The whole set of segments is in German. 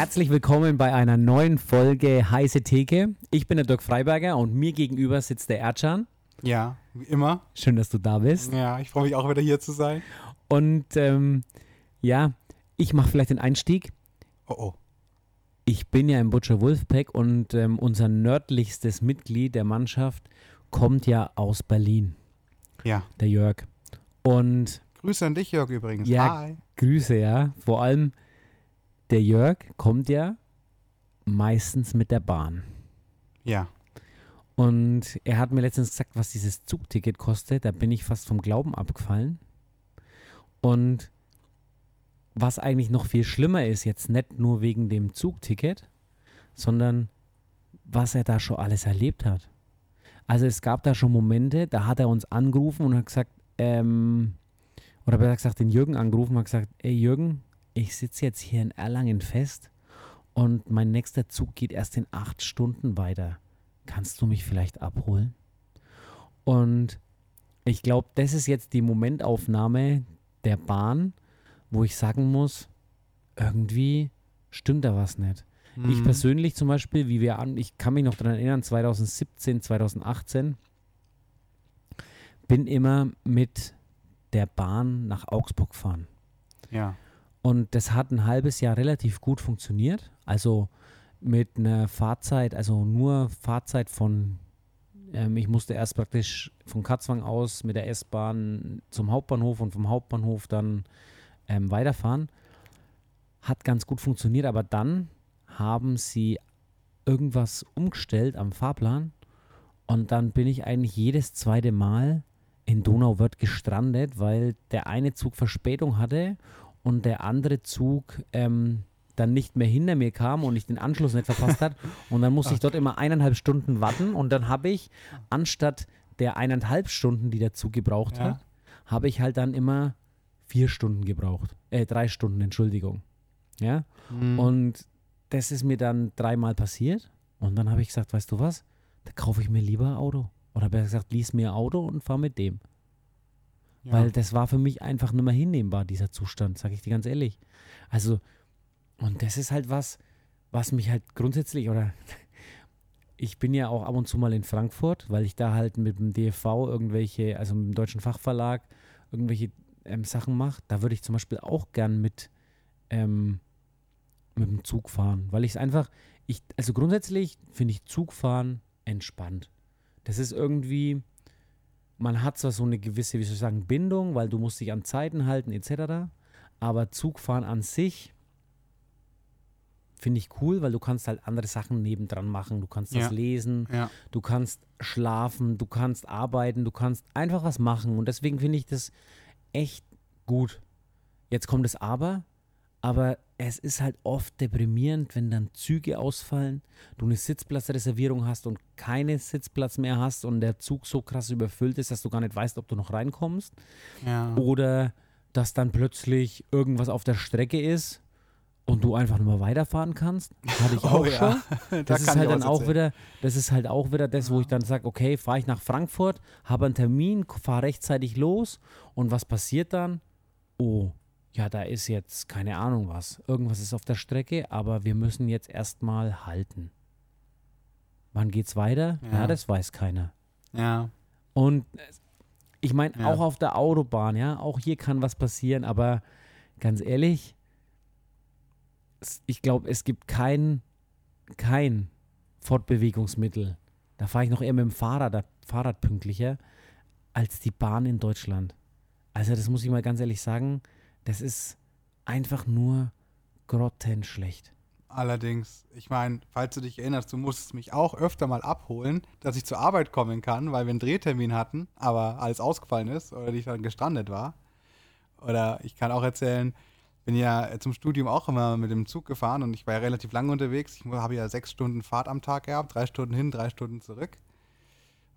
Herzlich willkommen bei einer neuen Folge Heiße Theke. Ich bin der Dirk Freiberger und mir gegenüber sitzt der Erdschan. Ja, wie immer. Schön, dass du da bist. Ja, ich freue mich auch wieder hier zu sein. Und ähm, ja, ich mache vielleicht den Einstieg. Oh oh. Ich bin ja im Butcher Wolfpack und ähm, unser nördlichstes Mitglied der Mannschaft kommt ja aus Berlin, Ja. der Jörg. Und Grüße an dich, Jörg, übrigens. Ja. Hi. Grüße, ja. Vor allem der Jörg kommt ja meistens mit der Bahn. Ja. Und er hat mir letztens gesagt, was dieses Zugticket kostet. Da bin ich fast vom Glauben abgefallen. Und was eigentlich noch viel schlimmer ist, jetzt nicht nur wegen dem Zugticket, sondern was er da schon alles erlebt hat. Also es gab da schon Momente, da hat er uns angerufen und hat gesagt, ähm, oder besser gesagt, den Jürgen angerufen und hat gesagt, ey Jürgen, ich sitze jetzt hier in Erlangen fest und mein nächster Zug geht erst in acht Stunden weiter. Kannst du mich vielleicht abholen? Und ich glaube, das ist jetzt die Momentaufnahme der Bahn, wo ich sagen muss, irgendwie stimmt da was nicht. Ich Mhm. persönlich zum Beispiel, wie wir an, ich kann mich noch daran erinnern, 2017, 2018, bin immer mit der Bahn nach Augsburg gefahren. Ja. Und das hat ein halbes Jahr relativ gut funktioniert. Also mit einer Fahrzeit, also nur Fahrzeit von, ähm, ich musste erst praktisch von Katzwang aus mit der S-Bahn zum Hauptbahnhof und vom Hauptbahnhof dann ähm, weiterfahren. Hat ganz gut funktioniert, aber dann haben sie irgendwas umgestellt am Fahrplan und dann bin ich eigentlich jedes zweite Mal in Donauwörth gestrandet, weil der eine Zug Verspätung hatte und der andere Zug ähm, dann nicht mehr hinter mir kam und ich den Anschluss nicht verpasst hat. Und dann musste ich dort immer eineinhalb Stunden warten und dann habe ich anstatt der eineinhalb Stunden, die der Zug gebraucht Ja. hat, habe ich halt dann immer vier Stunden gebraucht. Äh, drei Stunden, Entschuldigung. Ja. Mhm. Und das ist mir dann dreimal passiert. Und dann habe ich gesagt, weißt du was? Da kaufe ich mir lieber ein Auto. Oder besser gesagt, lies mir ein Auto und fahr mit dem. Weil das war für mich einfach nicht mehr hinnehmbar, dieser Zustand, sage ich dir ganz ehrlich. Also, und das ist halt was, was mich halt grundsätzlich, oder ich bin ja auch ab und zu mal in Frankfurt, weil ich da halt mit dem DFV irgendwelche, also mit dem Deutschen Fachverlag, irgendwelche ähm, Sachen mache. Da würde ich zum Beispiel auch gern mit, ähm, mit dem Zug fahren, weil ich es einfach, ich, also grundsätzlich finde ich Zugfahren entspannt. Das ist irgendwie, man hat zwar so eine gewisse, wie soll ich sagen, Bindung, weil du musst dich an Zeiten halten etc. Aber Zugfahren an sich finde ich cool, weil du kannst halt andere Sachen nebendran machen. Du kannst das Ja. lesen, ja. du kannst schlafen, du kannst arbeiten, du kannst einfach was machen. Und deswegen finde ich das echt gut. Jetzt kommt das Aber, aber es ist halt oft deprimierend, wenn dann Züge ausfallen, du eine Sitzplatzreservierung hast und keinen Sitzplatz mehr hast und der Zug so krass überfüllt ist, dass du gar nicht weißt, ob du noch reinkommst. ja. Oder dass dann plötzlich irgendwas auf der Strecke ist und du einfach nur mal weiterfahren kannst. Hatte ich auch Oh schon. ja. Da Das ist kann ich halt dann auch erzählen. wieder, das ist halt auch wieder das, wo ich dann sage, okay, fahre ich nach Frankfurt, habe einen Termin, fahre rechtzeitig los und was passiert dann? Oh, ja, da ist jetzt keine Ahnung was. Irgendwas ist auf der Strecke, aber wir müssen jetzt erstmal halten. Wann geht's weiter? Ja, Ja. das weiß keiner. Ja. Und ich meine, Ja. auch auf der Autobahn, ja, auch hier kann was passieren, aber ganz ehrlich, ich glaube, es gibt kein, kein Fortbewegungsmittel. Da fahre ich noch eher mit dem Fahrrad, Fahrrad pünktlicher, als die Bahn in Deutschland. Also, das muss ich mal ganz ehrlich sagen, das ist einfach nur grottenschlecht. Allerdings, ich meine, falls du dich erinnerst, du musstest mich auch öfter mal abholen, dass ich zur Arbeit kommen kann, weil wir einen Drehtermin hatten, aber alles ausgefallen ist oder ich dann gestrandet war. Oder ich kann auch erzählen, bin ja zum Studium auch immer mit dem Zug gefahren und ich war ja relativ lange unterwegs. Ich habe ja sechs Stunden Fahrt am Tag gehabt, drei Stunden hin, drei Stunden zurück.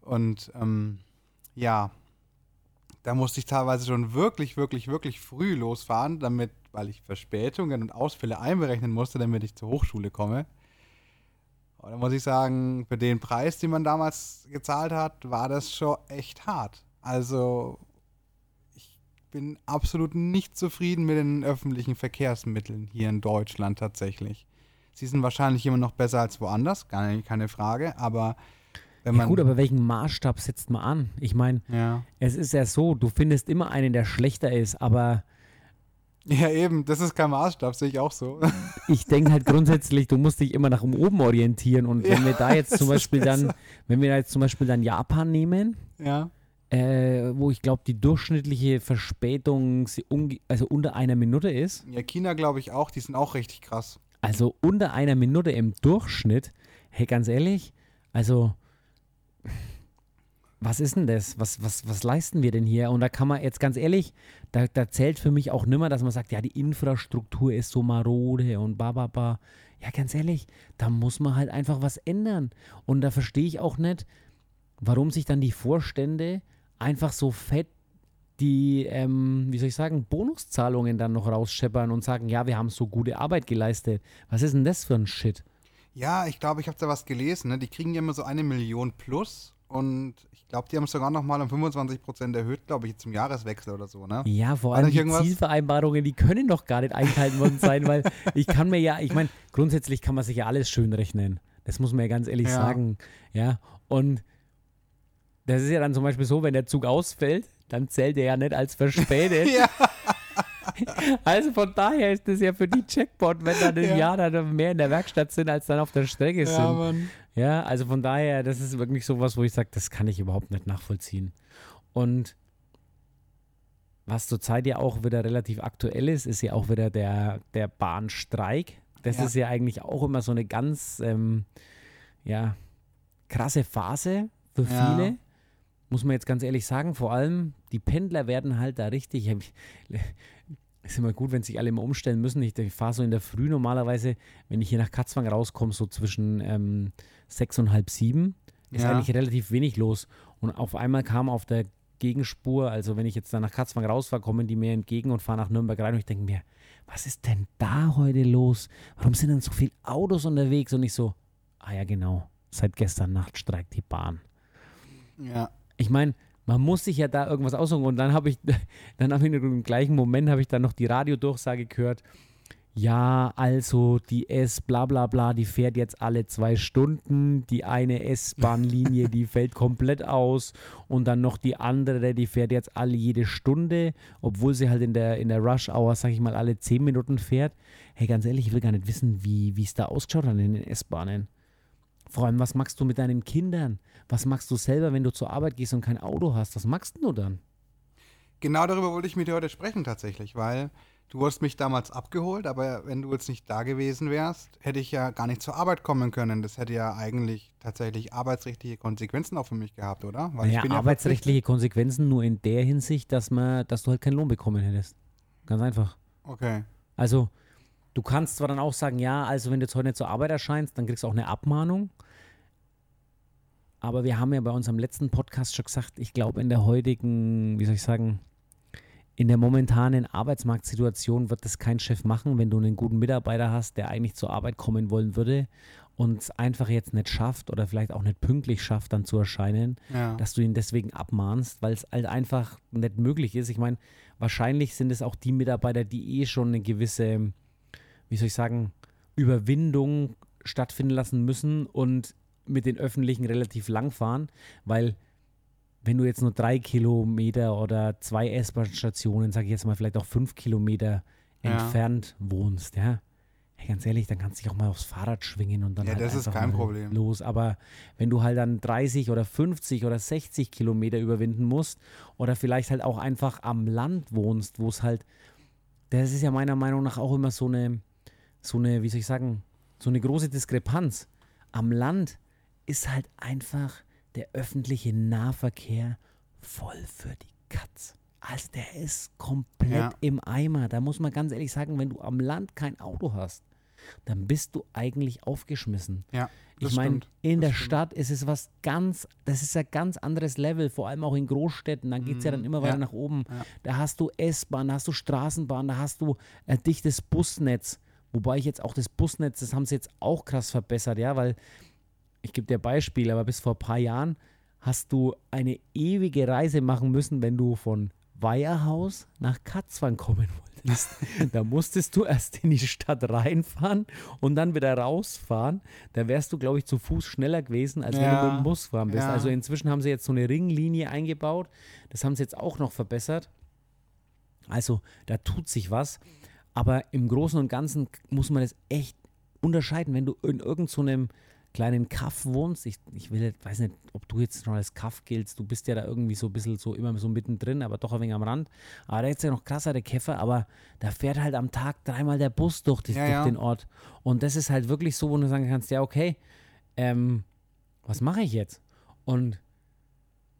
Und ähm, ja, da musste ich teilweise schon wirklich, wirklich, wirklich früh losfahren, damit, weil ich Verspätungen und Ausfälle einberechnen musste, damit ich zur Hochschule komme. Und da muss ich sagen, für den Preis, den man damals gezahlt hat, war das schon echt hart. Also, ich bin absolut nicht zufrieden mit den öffentlichen Verkehrsmitteln hier in Deutschland tatsächlich. Sie sind wahrscheinlich immer noch besser als woanders, keine, keine Frage, aber Ja gut, aber welchen Maßstab setzt man an? Ich meine, ja. es ist ja so, du findest immer einen, der schlechter ist, aber ja, eben, das ist kein Maßstab, sehe ich auch so. ich denke halt grundsätzlich, du musst dich immer nach oben orientieren. Und wenn Ja, wir da jetzt zum Beispiel dann, wenn wir da jetzt zum Beispiel dann Japan nehmen, ja. äh, wo ich glaube, die durchschnittliche Verspätung also unter einer Minute ist, Ja, China glaube ich auch, die sind auch richtig krass. also unter einer Minute im Durchschnitt, hey, ganz ehrlich, also was ist denn das? Was, was, was leisten wir denn hier? Und da kann man jetzt ganz ehrlich, da, da zählt für mich auch nimmer, dass man sagt, ja, die Infrastruktur ist so marode und ba, ba, ba. Ja, ganz ehrlich, da muss man halt einfach was ändern. Und da verstehe ich auch nicht, warum sich dann die Vorstände einfach so fett die, ähm, wie soll ich sagen, Bonuszahlungen dann noch rausscheppern und sagen, ja, wir haben so gute Arbeit geleistet. Was ist denn das für ein Shit? Ja, ich glaube, ich habe da was gelesen. Ne? Die kriegen ja immer so eine Million plus und ich glaube, die haben es sogar noch mal um 25 Prozent erhöht, glaube ich, zum Jahreswechsel oder so. Ne? Ja, vor allem die irgendwas? Zielvereinbarungen, die können doch gar nicht eingehalten worden sein, weil ich kann mir ja, ich meine, grundsätzlich kann man sich ja alles schön rechnen. Das muss man ja ganz ehrlich Ja. sagen. Ja, und das ist ja dann zum Beispiel so, wenn der Zug ausfällt, dann zählt er ja nicht als verspätet. Ja, Also von daher ist das ja für die Checkpot, wenn dann im Ja. Jahr dann mehr in der Werkstatt sind, als dann auf der Strecke ja, sind. Mann. Ja, also von daher, das ist wirklich sowas, wo ich sage, das kann ich überhaupt nicht nachvollziehen. Und was zurzeit ja auch wieder relativ aktuell ist, ist ja auch wieder der, der Bahnstreik. Das Ja. ist ja eigentlich auch immer so eine ganz ähm, ja, krasse Phase für Ja. viele. Muss man jetzt ganz ehrlich sagen, vor allem die Pendler werden halt da richtig. Ist immer gut, wenn sich alle immer umstellen müssen. Ich, ich fahre so in der Früh normalerweise, wenn ich hier nach Katzwang rauskomme, so zwischen ähm, sechs und halb sieben, ist Ja. eigentlich relativ wenig los. Und auf einmal kam auf der Gegenspur, also wenn ich jetzt dann nach Katzwang rausfahre, kommen die mir entgegen und fahren nach Nürnberg rein und ich denke mir, was ist denn da heute los? Warum sind denn so viele Autos unterwegs? Und ich so, ah ja genau, seit gestern Nacht streikt die Bahn. Ja. Ich meine, man muss sich ja da irgendwas aussuchen und dann habe ich, dann habe ich im gleichen Moment habe ich dann noch die Radiodurchsage gehört. Ja, also die S bla bla bla, die fährt jetzt alle zwei Stunden. Die eine S-Bahn-Linie, die fällt komplett aus. Und dann noch die andere, die fährt jetzt alle jede Stunde, obwohl sie halt in der, in der Rush-Hour, sag ich mal, alle zehn Minuten fährt. Hey, ganz ehrlich, ich will gar nicht wissen, wie wie es da ausgeschaut hat in den S-Bahnen. Vor allem, was machst du mit deinen Kindern? Was machst du selber, wenn du zur Arbeit gehst und kein Auto hast? Was machst du dann? Genau darüber wollte ich mit dir heute sprechen tatsächlich, weil du wurdest mich damals abgeholt, aber wenn du jetzt nicht da gewesen wärst, hätte ich ja gar nicht zur Arbeit kommen können. Das hätte ja eigentlich tatsächlich arbeitsrechtliche Konsequenzen auch für mich gehabt, oder? Weil Naja, bin ja arbeitsrechtliche Konsequenzen nur in der Hinsicht, dass, man, dass du halt keinen Lohn bekommen hättest. Ganz einfach. Okay. Also, du kannst zwar dann auch sagen, ja, also wenn du jetzt heute nicht zur Arbeit erscheinst, dann kriegst du auch eine Abmahnung. Aber wir haben ja bei unserem letzten Podcast schon gesagt, ich glaube, in der heutigen, wie soll ich sagen, in der momentanen Arbeitsmarktsituation wird das kein Chef machen, wenn du einen guten Mitarbeiter hast, der eigentlich zur Arbeit kommen wollen würde und es einfach jetzt nicht schafft oder vielleicht auch nicht pünktlich schafft, dann zu erscheinen, Ja. dass du ihn deswegen abmahnst, weil es halt einfach nicht möglich ist. Ich meine, wahrscheinlich sind es auch die Mitarbeiter, die eh schon eine gewisse, wie soll ich sagen, Überwindung stattfinden lassen müssen und mit den Öffentlichen relativ lang fahren, weil wenn du jetzt nur drei Kilometer oder zwei S-Bahn-Stationen, sage ich jetzt mal vielleicht auch fünf Kilometer Ja. entfernt wohnst, ja, hey, ganz ehrlich, dann kannst du dich auch mal aufs Fahrrad schwingen und dann Ja, halt das ist kein Problem. los. Aber wenn du halt dann 30 oder 50 oder 60 Kilometer überwinden musst oder vielleicht halt auch einfach am Land wohnst, wo es halt, das ist ja meiner Meinung nach auch immer so eine, so eine, wie soll ich sagen, so eine große Diskrepanz. Am Land ist halt einfach der öffentliche Nahverkehr voll für die Katz. Also der ist komplett Ja. im Eimer. Da muss man ganz ehrlich sagen, wenn du am Land kein Auto hast, dann bist du eigentlich aufgeschmissen. Ja, Ich meine, in Das der stimmt. Stadt ist es was ganz, das ist ein ganz anderes Level, vor allem auch in Großstädten. Dann geht es ja dann Mhm, immer weiter ja, nach oben. ja. Da hast du S-Bahn, da hast du Straßenbahn, da hast du ein dichtes Busnetz. Wobei ich jetzt auch das Busnetz, das haben sie jetzt auch krass verbessert, ja, weil ich gebe dir Beispiel, aber bis vor ein paar Jahren hast du eine ewige Reise machen müssen, wenn du von Weiherhaus nach Katzwang kommen wolltest. da musstest du erst in die Stadt reinfahren und dann wieder rausfahren. Da wärst du, glaube ich, zu Fuß schneller gewesen, als wenn Ja, du mit dem Bus fahren bist. ja. Also inzwischen haben sie jetzt so eine Ringlinie eingebaut. Das haben sie jetzt auch noch verbessert. Also da tut sich was. Aber im Großen und Ganzen muss man das echt unterscheiden, wenn du in irgendeinem so kleinen Kaff wohnst. Ich, ich will, jetzt- weiß nicht, ob du jetzt noch als Kaff giltst. Du bist ja da irgendwie so ein bisschen so immer so mittendrin, aber doch ein wenig am Rand. Aber da ist ja noch krassere Käfer, aber da fährt halt am Tag dreimal der Bus durch, die, Ja, durch ja. den Ort. Und das ist halt wirklich so, wo du sagen kannst, ja, okay, ähm, was mache ich jetzt? Und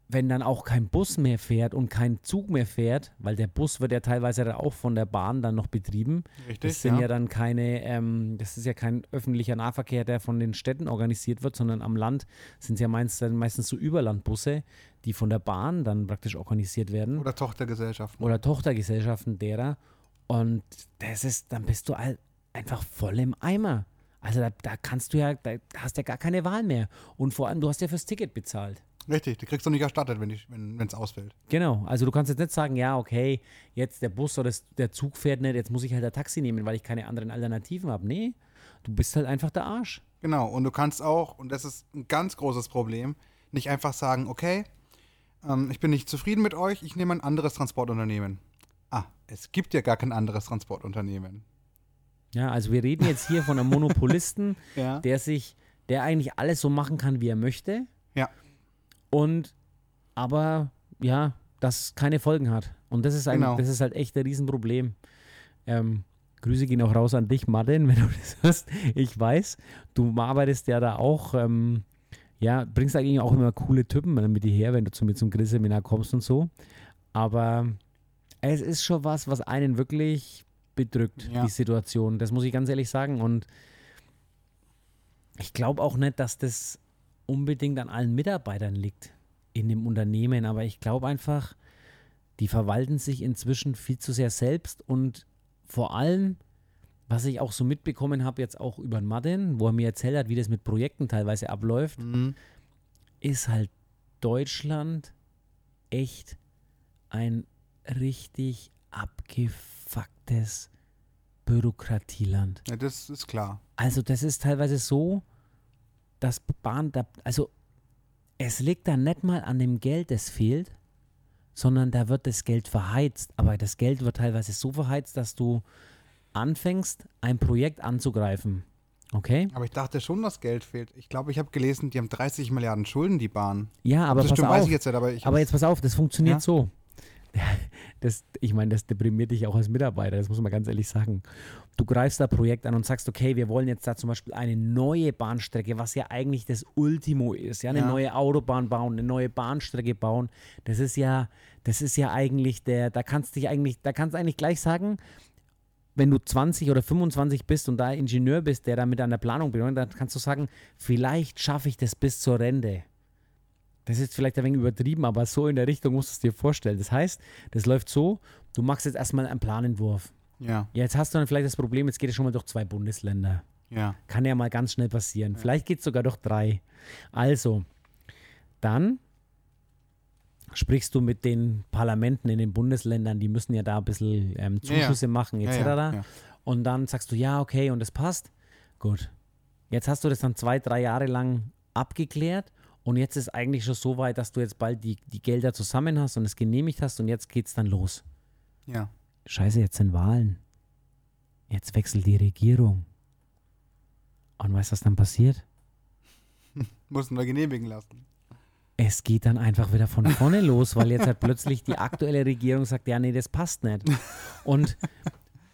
wenn dann auch kein Bus mehr fährt und kein Zug mehr fährt, weil der Bus wird ja teilweise dann auch von der Bahn dann noch betrieben. Richtig, Das sind ja, ja. dann keine, ähm, das ist ja kein öffentlicher Nahverkehr, der von den Städten organisiert wird, sondern am Land sind es ja meist, dann meistens so Überlandbusse, die von der Bahn dann praktisch organisiert werden Oder Tochtergesellschaften. oder Tochtergesellschaften derer. Und das ist, dann bist du einfach voll im Eimer. Also da, da kannst du ja, da hast ja gar keine Wahl mehr. Und vor allem, du hast ja fürs Ticket bezahlt. Richtig, die kriegst du nicht erstattet, wenn es wenn, ausfällt. Genau, also du kannst jetzt nicht sagen, ja, okay, jetzt der Bus oder das, der Zug fährt nicht, jetzt muss ich halt ein Taxi nehmen, weil ich keine anderen Alternativen habe. Nee, du bist halt einfach der Arsch. Genau, und du kannst auch, und das ist ein ganz großes Problem, nicht einfach sagen, okay, ähm, ich bin nicht zufrieden mit euch, ich nehme ein anderes Transportunternehmen. Ah, es gibt ja gar kein anderes Transportunternehmen. Ja, also wir reden jetzt hier von einem Monopolisten, Ja. der sich, der eigentlich alles so machen kann, wie er möchte. Ja. Und aber ja, das keine Folgen hat. Und das ist eigentlich, Genau. das ist halt echt ein Riesenproblem. Ähm, Grüße gehen auch raus an dich, Martin, wenn du das hörst. Ich weiß, du arbeitest ja da auch, ähm, ja, bringst eigentlich auch immer coole Typen mit dir her, wenn du zu mir zum Grillseminar kommst und so. Aber es ist schon was, was einen wirklich bedrückt, Ja. die Situation. Das muss ich ganz ehrlich sagen. Und ich glaube auch nicht, dass das unbedingt an allen Mitarbeitern liegt in dem Unternehmen, aber ich glaube einfach, die verwalten sich inzwischen viel zu sehr selbst und vor allem, was ich auch so mitbekommen habe, jetzt auch über den Martin, wo er mir erzählt hat, wie das mit Projekten teilweise abläuft, Mhm. ist halt Deutschland echt ein richtig abgefucktes Bürokratieland. ja, das ist klar. Also das ist teilweise so, dass Bahn, da, also es liegt da nicht mal an dem Geld, das fehlt, sondern da wird das Geld verheizt. Aber das Geld wird teilweise so verheizt, dass du anfängst, ein Projekt anzugreifen. Okay? Aber ich dachte schon, dass Geld fehlt. Ich glaube, ich habe gelesen, die haben 30 Milliarden Schulden, die Bahn. Ja, aber das pass stimmt, auf. weiß ich jetzt nicht, aber ich Aber jetzt pass auf, das funktioniert Ja. so. Das, ich meine, das deprimiert dich auch als Mitarbeiter, das muss man ganz ehrlich sagen. Du greifst da ein Projekt an und sagst, okay, wir wollen jetzt da zum Beispiel eine neue Bahnstrecke, was ja eigentlich das Ultimo ist, ja, eine Ja. neue Autobahn bauen, eine neue Bahnstrecke bauen. Das ist ja, das ist ja eigentlich der, da kannst du dich eigentlich, da kannst du eigentlich gleich sagen, wenn du 20 oder 25 bist und da Ingenieur bist, der da mit an der Planung bin, dann kannst du sagen, vielleicht schaffe ich das bis zur Rente. Das ist vielleicht ein wenig übertrieben, aber so in der Richtung musst du es dir vorstellen. Das heißt, das läuft so, du machst jetzt erstmal einen Planentwurf. ja, Ja, jetzt hast du dann vielleicht das Problem, jetzt geht es schon mal durch zwei Bundesländer. ja, Kann ja mal ganz schnell passieren. Vielleicht geht es sogar durch drei. Also, dann sprichst du mit den Parlamenten in den Bundesländern, die müssen ja da ein bisschen ähm, Ja, ja. Zuschüsse machen, ja, etc. ja, ja. Und dann sagst du, ja, okay, und das passt. Gut. Jetzt hast du das dann zwei, drei Jahre lang abgeklärt und jetzt ist eigentlich schon so weit, dass du jetzt bald die, die Gelder zusammen hast und es genehmigt hast und jetzt geht's dann los. ja. Scheiße, jetzt sind Wahlen. Jetzt wechselt die Regierung. Und weißt du, was dann passiert? Mussten wir genehmigen lassen. Es geht dann einfach wieder von vorne los, weil jetzt halt plötzlich die aktuelle Regierung sagt, ja, nee, das passt nicht. Und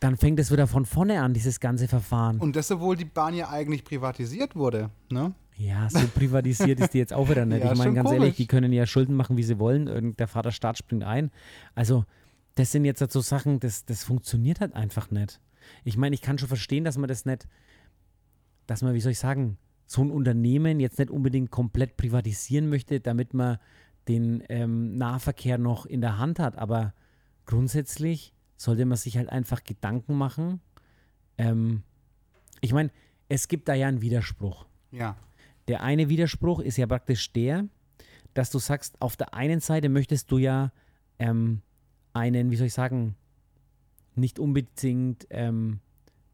dann fängt es wieder von vorne an, dieses ganze Verfahren. Und das, obwohl die Bahn ja eigentlich privatisiert wurde, ne? Ja, so privatisiert ist die jetzt auch wieder nicht. Ja, ich meine, ganz komisch. ehrlich, die können ja Schulden machen, wie sie wollen. Irgend der Vaterstaat springt ein. Also, das sind jetzt halt so Sachen, das, das funktioniert halt einfach nicht. Ich meine, ich kann schon verstehen, dass man das nicht, dass man, wie soll ich sagen, so ein Unternehmen jetzt nicht unbedingt komplett privatisieren möchte, damit man den ähm, Nahverkehr noch in der Hand hat. Aber grundsätzlich sollte man sich halt einfach Gedanken machen. Ähm, ich meine, es gibt da ja einen Widerspruch. Ja, Der eine Widerspruch ist ja praktisch der, dass du sagst, auf der einen Seite möchtest du ja ähm, einen, wie soll ich sagen, nicht unbedingt ähm,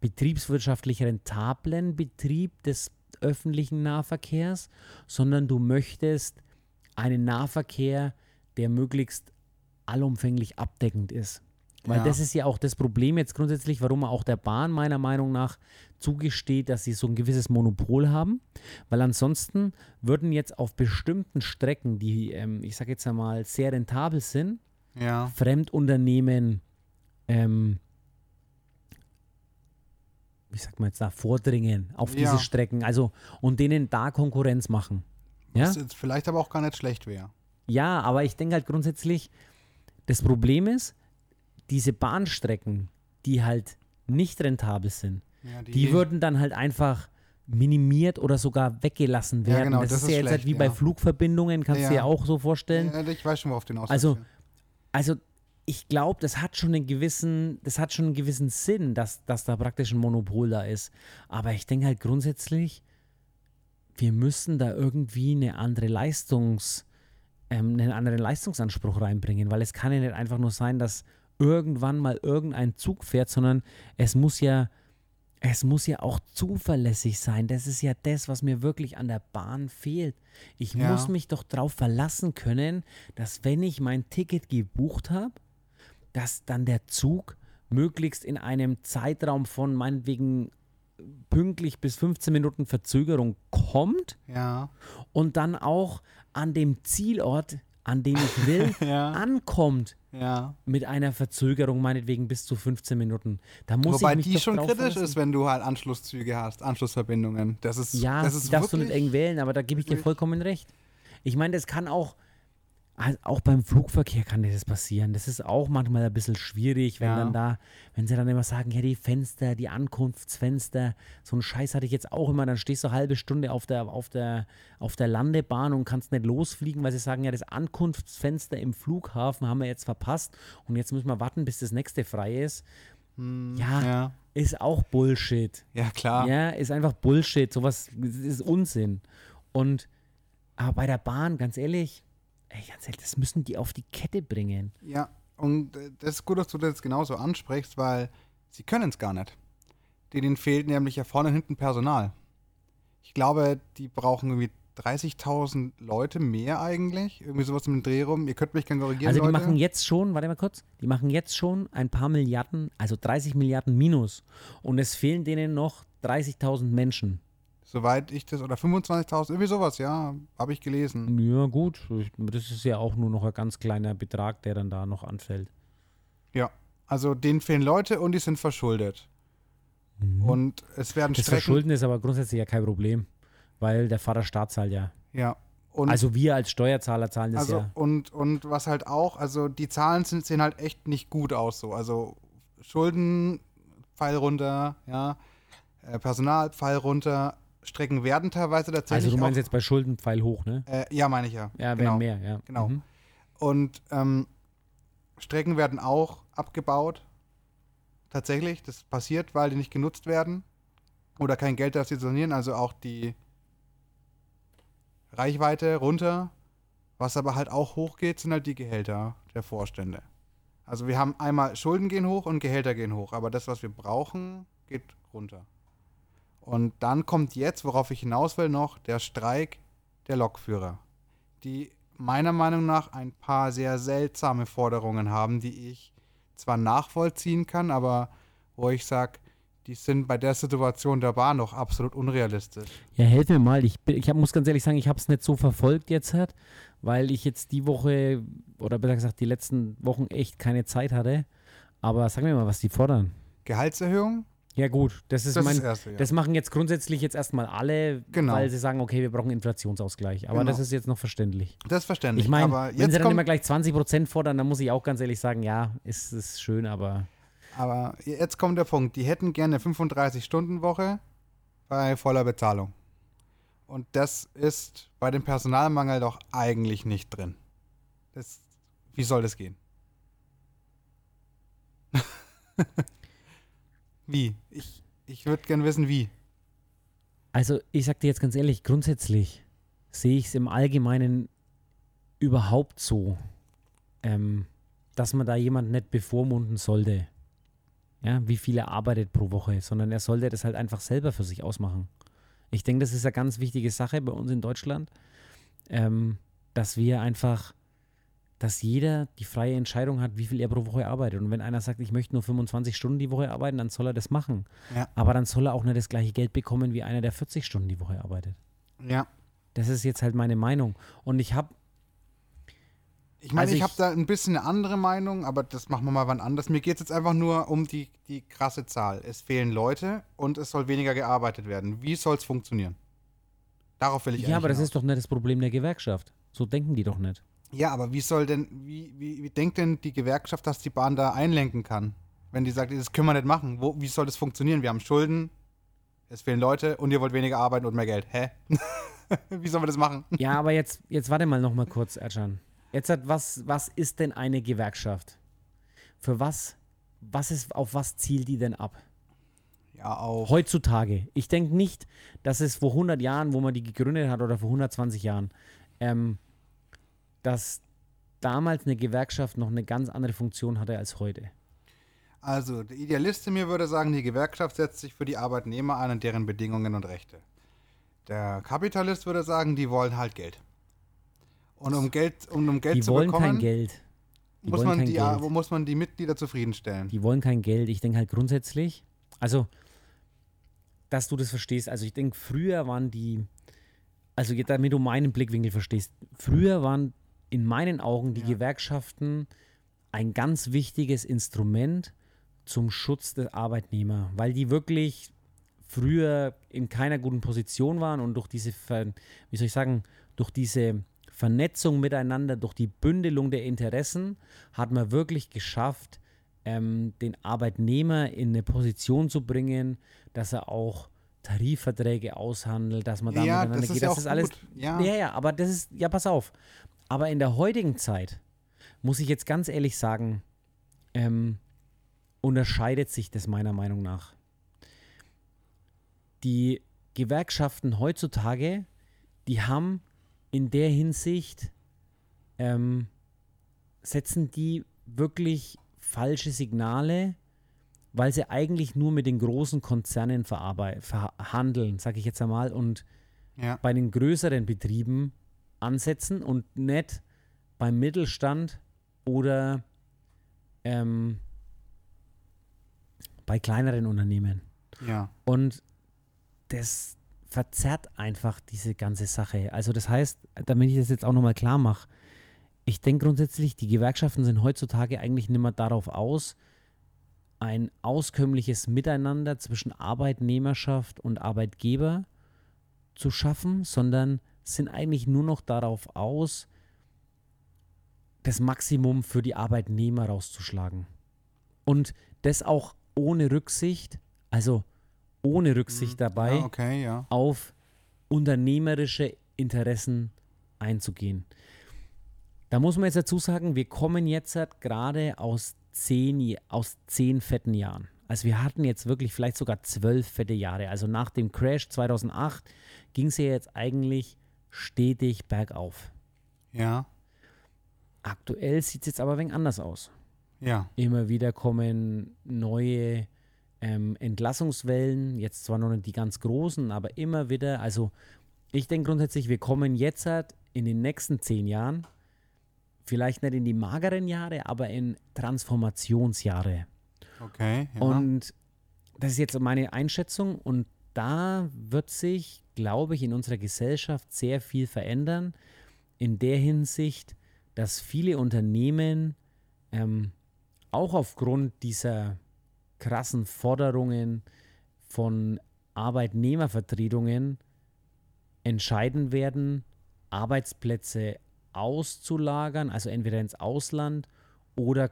betriebswirtschaftlich rentablen Betrieb des öffentlichen Nahverkehrs, sondern du möchtest einen Nahverkehr, der möglichst allumfänglich abdeckend ist. Weil Ja. das ist ja auch das Problem jetzt grundsätzlich, warum man auch der Bahn meiner Meinung nach zugesteht, dass sie so ein gewisses Monopol haben. Weil ansonsten würden jetzt auf bestimmten Strecken, die, ähm, ich sage jetzt einmal, sehr rentabel sind, Ja. Fremdunternehmen, ähm, wie sagt man jetzt da, vordringen auf Ja. diese Strecken, also und denen da Konkurrenz machen. Ja? Was jetzt vielleicht aber auch gar nicht schlecht wäre. Ja, aber ich denke halt grundsätzlich, das Problem ist, diese Bahnstrecken, die halt nicht rentabel sind, Ja, die würden dann halt einfach minimiert oder sogar weggelassen Ja, werden. genau, das, das ist ja jetzt halt wie bei ja. Flugverbindungen, kannst du Ja. dir auch so vorstellen. Ja, ich weiß schon, worauf du hinaus Also, Also ich glaube, das hat schon einen gewissen, das hat schon einen gewissen Sinn, dass, dass da praktisch ein Monopol da ist. Aber ich denke halt grundsätzlich, wir müssen da irgendwie eine andere Leistungs, ähm, einen anderen Leistungsanspruch reinbringen, weil es kann ja nicht einfach nur sein, dass irgendwann mal irgendein Zug fährt, sondern es muss ja, es muss ja auch zuverlässig sein. Das ist ja das, was mir wirklich an der Bahn fehlt. Ich Ja. muss mich doch darauf verlassen können, dass wenn ich mein Ticket gebucht habe, dass dann der Zug möglichst in einem Zeitraum von meinetwegen pünktlich bis 15 Minuten Verzögerung kommt Ja. und dann auch an dem Zielort, an dem ich will, Ja. ankommt Ja. mit einer Verzögerung meinetwegen bis zu 15 Minuten. Da muss Wobei ich mich die schon kritisch verlassen. ist, wenn du halt Anschlusszüge hast, Anschlussverbindungen. Das ist, Ja, das ist darfst du nicht eng wählen, aber da gebe ich dir vollkommen recht. Ich meine, das kann auch, also auch beim Flugverkehr kann das passieren. Das ist auch manchmal ein bisschen schwierig, wenn Ja. dann da, wenn sie dann immer sagen, ja, die Fenster, die Ankunftsfenster, so einen Scheiß hatte ich jetzt auch immer, dann stehst du eine halbe Stunde auf der, auf der, auf der Landebahn und kannst nicht losfliegen, weil sie sagen, ja, das Ankunftsfenster im Flughafen haben wir jetzt verpasst und jetzt müssen wir warten, bis das nächste frei ist. Hm, Ja, ja. ist auch Bullshit. Ja, klar. Ja, ist einfach Bullshit. Sowas ist Unsinn. Und aber bei der Bahn, ganz ehrlich, ey, ganz ehrlich, das müssen die auf die Kette bringen. Ja, und äh, das ist gut, dass du das genauso ansprichst, weil sie können es gar nicht. Denen fehlt nämlich ja vorne und hinten Personal. Ich glaube, die brauchen irgendwie 30.000 Leute mehr eigentlich. Irgendwie sowas im Dreh rum. Ihr könnt mich gerne korrigieren, Also die Leute. machen jetzt schon, warte mal kurz, die machen jetzt schon ein paar Milliarden, also 30 Milliarden minus. Und es fehlen denen noch 30.000 Menschen. Soweit ich das, oder 25.000, irgendwie sowas, ja, habe ich gelesen. Ja gut, ich- das ist ja auch nur noch ein ganz kleiner Betrag, der dann da noch anfällt. Ja, also denen fehlen Leute und die sind verschuldet. Und es werden Mhm. Das Strecken. Verschulden ist aber grundsätzlich ja kein Problem, weil der Vaterstaat zahlt ja. Ja. Und Also wir als Steuerzahler zahlen das Also ja. und, und was halt auch, also die Zahlen sind, sehen halt echt nicht gut aus so. Also Schulden, Pfeil runter, ja, äh, Personal, Pfeil runter, Strecken werden teilweise tatsächlich Also du meinst auch, jetzt bei Schulden Pfeil hoch, ne? äh, ja, meine ich ja. Ja, genau. werden mehr, ja. Genau. Mhm. Und ähm, Strecken werden auch abgebaut. Tatsächlich, das passiert, weil die nicht genutzt werden oder kein Geld dafür sanieren, also auch die Reichweite runter. Was aber halt auch hochgeht, sind halt die Gehälter der Vorstände. Also wir haben einmal Schulden gehen hoch und Gehälter gehen hoch, aber das, was wir brauchen, geht runter. Und dann kommt jetzt, worauf ich hinaus will, noch der Streik der Lokführer, die meiner Meinung nach ein paar sehr seltsame Forderungen haben, die ich zwar nachvollziehen kann, aber wo ich sage, die sind bei der Situation der Bahn noch absolut unrealistisch. Ja, helf mir mal. Ich, ich hab, muss ganz ehrlich sagen, ich habe es nicht so verfolgt jetzt, halt, weil ich jetzt die Woche oder besser gesagt die letzten Wochen echt keine Zeit hatte. Aber sag mir mal, was die fordern. Gehaltserhöhung? Ja gut, das ist Das mein, ist das Erste, ja. das machen jetzt grundsätzlich jetzt erstmal alle, Genau. weil sie sagen, okay, wir brauchen Inflationsausgleich. Aber Genau. das ist jetzt noch verständlich. Das ist verständlich. Ich meine, wenn sie dann immer gleich 20% fordern, dann muss ich auch ganz ehrlich sagen, ja, ist, ist schön, aber aber jetzt kommt der Punkt. Die hätten gerne 35-Stunden-Woche bei voller Bezahlung. Und das ist bei dem Personalmangel doch eigentlich nicht drin. Das, wie soll das gehen? wie? Ich, ich würde gern wissen, wie. Also, ich sag dir jetzt ganz ehrlich, grundsätzlich sehe ich es im Allgemeinen überhaupt so, ähm, dass man da jemanden nicht bevormunden sollte. ja, wie viel er arbeitet pro Woche, sondern er sollte das halt einfach selber für sich ausmachen. Ich denke, das ist eine ganz wichtige Sache bei uns in Deutschland, ähm, dass wir einfach, dass jeder die freie Entscheidung hat, wie viel er pro Woche arbeitet. Und wenn einer sagt, ich möchte nur 25 Stunden die Woche arbeiten, dann soll er das machen. Ja. Aber dann soll er auch nicht das gleiche Geld bekommen wie einer, der 40 Stunden die Woche arbeitet. Ja. Das ist jetzt halt meine Meinung. Und ich habe Ich meine, Also ich ich- habe da ein bisschen eine andere Meinung, aber das machen wir mal wann anders. Mir geht es jetzt einfach nur um die, die krasse Zahl. Es fehlen Leute und es soll weniger gearbeitet werden. Wie soll es funktionieren? Darauf will ich Ja, aber das hinaus. ist doch nicht das Problem der Gewerkschaft. So denken die doch nicht. Ja, aber wie soll denn, wie, wie, wie denkt denn die Gewerkschaft, dass die Bahn da einlenken kann? Wenn die sagt, das können wir nicht machen. Wo, wie soll das funktionieren? Wir haben Schulden, es fehlen Leute und ihr wollt weniger arbeiten und mehr Geld. Hä? wie sollen wir das machen? Ja, aber jetzt, jetzt warte mal noch mal kurz, Ercan. Jetzt hat was, was ist denn eine Gewerkschaft? Für was, was ist, auf was zielt die denn ab? Ja, auch. Heutzutage. Ich denke nicht, dass es vor 100 Jahren, wo man die gegründet hat, oder vor 120 Jahren, ähm, dass damals eine Gewerkschaft noch eine ganz andere Funktion hatte als heute. Also, der Idealist in mir würde sagen, die Gewerkschaft setzt sich für die Arbeitnehmer ein und deren Bedingungen und Rechte. Der Kapitalist würde sagen, die wollen halt Geld. Und um Geld, um, um Geld Die zu wollen bekommen, kein Geld. Die muss, wollen man kein die, Geld. wo muss man die Mitglieder zufriedenstellen. Die wollen kein Geld. Ich denke halt grundsätzlich, also, dass du das verstehst. Also, ich denke, früher waren die, also, damit du meinen Blickwinkel verstehst, früher waren in meinen Augen die Ja. Gewerkschaften ein ganz wichtiges Instrument zum Schutz der Arbeitnehmer, weil die wirklich früher in keiner guten Position waren und durch diese, wie soll ich sagen, durch diese Vernetzung miteinander, durch die Bündelung der Interessen, hat man wirklich geschafft, ähm, den Arbeitnehmer in eine Position zu bringen, dass er auch Tarifverträge aushandelt, dass man da Ja, miteinander das ist geht. ja das auch ist alles. gut. Ja. ja, ja, aber das ist, ja, pass auf. Aber in der heutigen Zeit, muss ich jetzt ganz ehrlich sagen, ähm, unterscheidet sich das meiner Meinung nach. Die Gewerkschaften heutzutage, die haben in der Hinsicht, ähm, setzen die wirklich falsche Signale, weil sie eigentlich nur mit den großen Konzernen verhandeln, sage ich jetzt einmal, und Ja. bei den größeren Betrieben ansetzen und nicht beim Mittelstand oder ähm, bei kleineren Unternehmen. ja. Und das verzerrt einfach diese ganze Sache. Also das heißt, damit ich das jetzt auch nochmal klar mache, ich denke grundsätzlich, die Gewerkschaften sind heutzutage eigentlich nicht mehr darauf aus, ein auskömmliches Miteinander zwischen Arbeitnehmerschaft und Arbeitgeber zu schaffen, sondern sind eigentlich nur noch darauf aus, das Maximum für die Arbeitnehmer rauszuschlagen. Und das auch ohne Rücksicht, also ohne Rücksicht dabei ja, okay, ja. auf unternehmerische Interessen einzugehen. Da muss man jetzt dazu sagen, wir kommen jetzt halt gerade aus zehn, aus zehn fetten Jahren. Also wir hatten jetzt wirklich vielleicht sogar zwölf fette Jahre. Also nach dem Crash 2008 ging es ja jetzt eigentlich stetig bergauf. Ja. Aktuell sieht es jetzt aber ein wenig anders aus. Ja. Immer wieder kommen neue ähm, Entlassungswellen, jetzt zwar noch nicht die ganz großen, aber immer wieder. Also ich denke grundsätzlich, wir kommen jetzt halt in den nächsten zehn Jahren, vielleicht nicht in die mageren Jahre, aber in Transformationsjahre. Okay. Ja. Und das ist jetzt meine Einschätzung und da wird sich, glaube ich, in unserer Gesellschaft sehr viel verändern. In der Hinsicht, dass viele Unternehmen ähm, auch aufgrund dieser krassen Forderungen von Arbeitnehmervertretungen entscheiden werden, Arbeitsplätze auszulagern, also entweder ins Ausland oder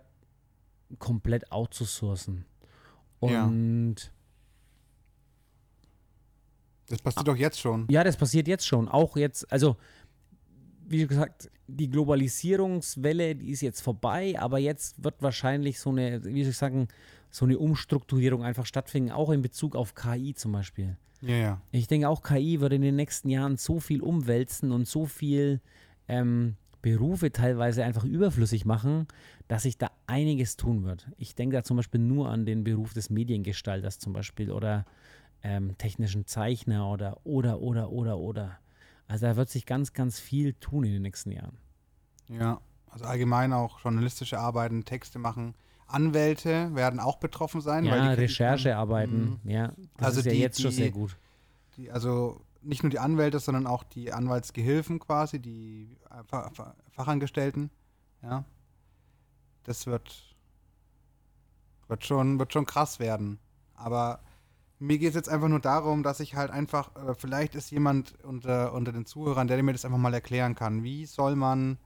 komplett outzusourcen. Ja. Das passiert doch jetzt schon. ja, das passiert jetzt schon. Auch jetzt, also wie gesagt, die Globalisierungswelle, die ist jetzt vorbei, aber jetzt wird wahrscheinlich so eine, wie soll ich sagen, so eine Umstrukturierung einfach stattfinden, auch in Bezug auf KI zum Beispiel. Ja, ja. Ich denke auch, KI wird in den nächsten Jahren so viel umwälzen und so viel ähm, Berufe teilweise einfach überflüssig machen, dass sich da einiges tun wird. Ich denke da zum Beispiel nur an den Beruf des Mediengestalters zum Beispiel oder ähm, technischen Zeichner oder, oder, oder, oder, oder. Also da wird sich ganz, ganz viel tun in den nächsten Jahren. Ja, also allgemein auch journalistische Arbeiten, Texte machen. Anwälte werden auch betroffen sein. Ja, Recherchearbeiten, Mhm. ja. Das Also ist ja die- jetzt schon die- sehr gut. Die, also nicht nur die Anwälte, sondern auch die Anwaltsgehilfen quasi, die Fa- Fa- Fachangestellten. Ja. Das wird, wird, schon, wird schon krass werden. Aber mir geht es jetzt einfach nur darum, dass ich halt einfach, äh, vielleicht ist jemand unter, unter den Zuhörern, der mir das einfach mal erklären kann. Wie soll man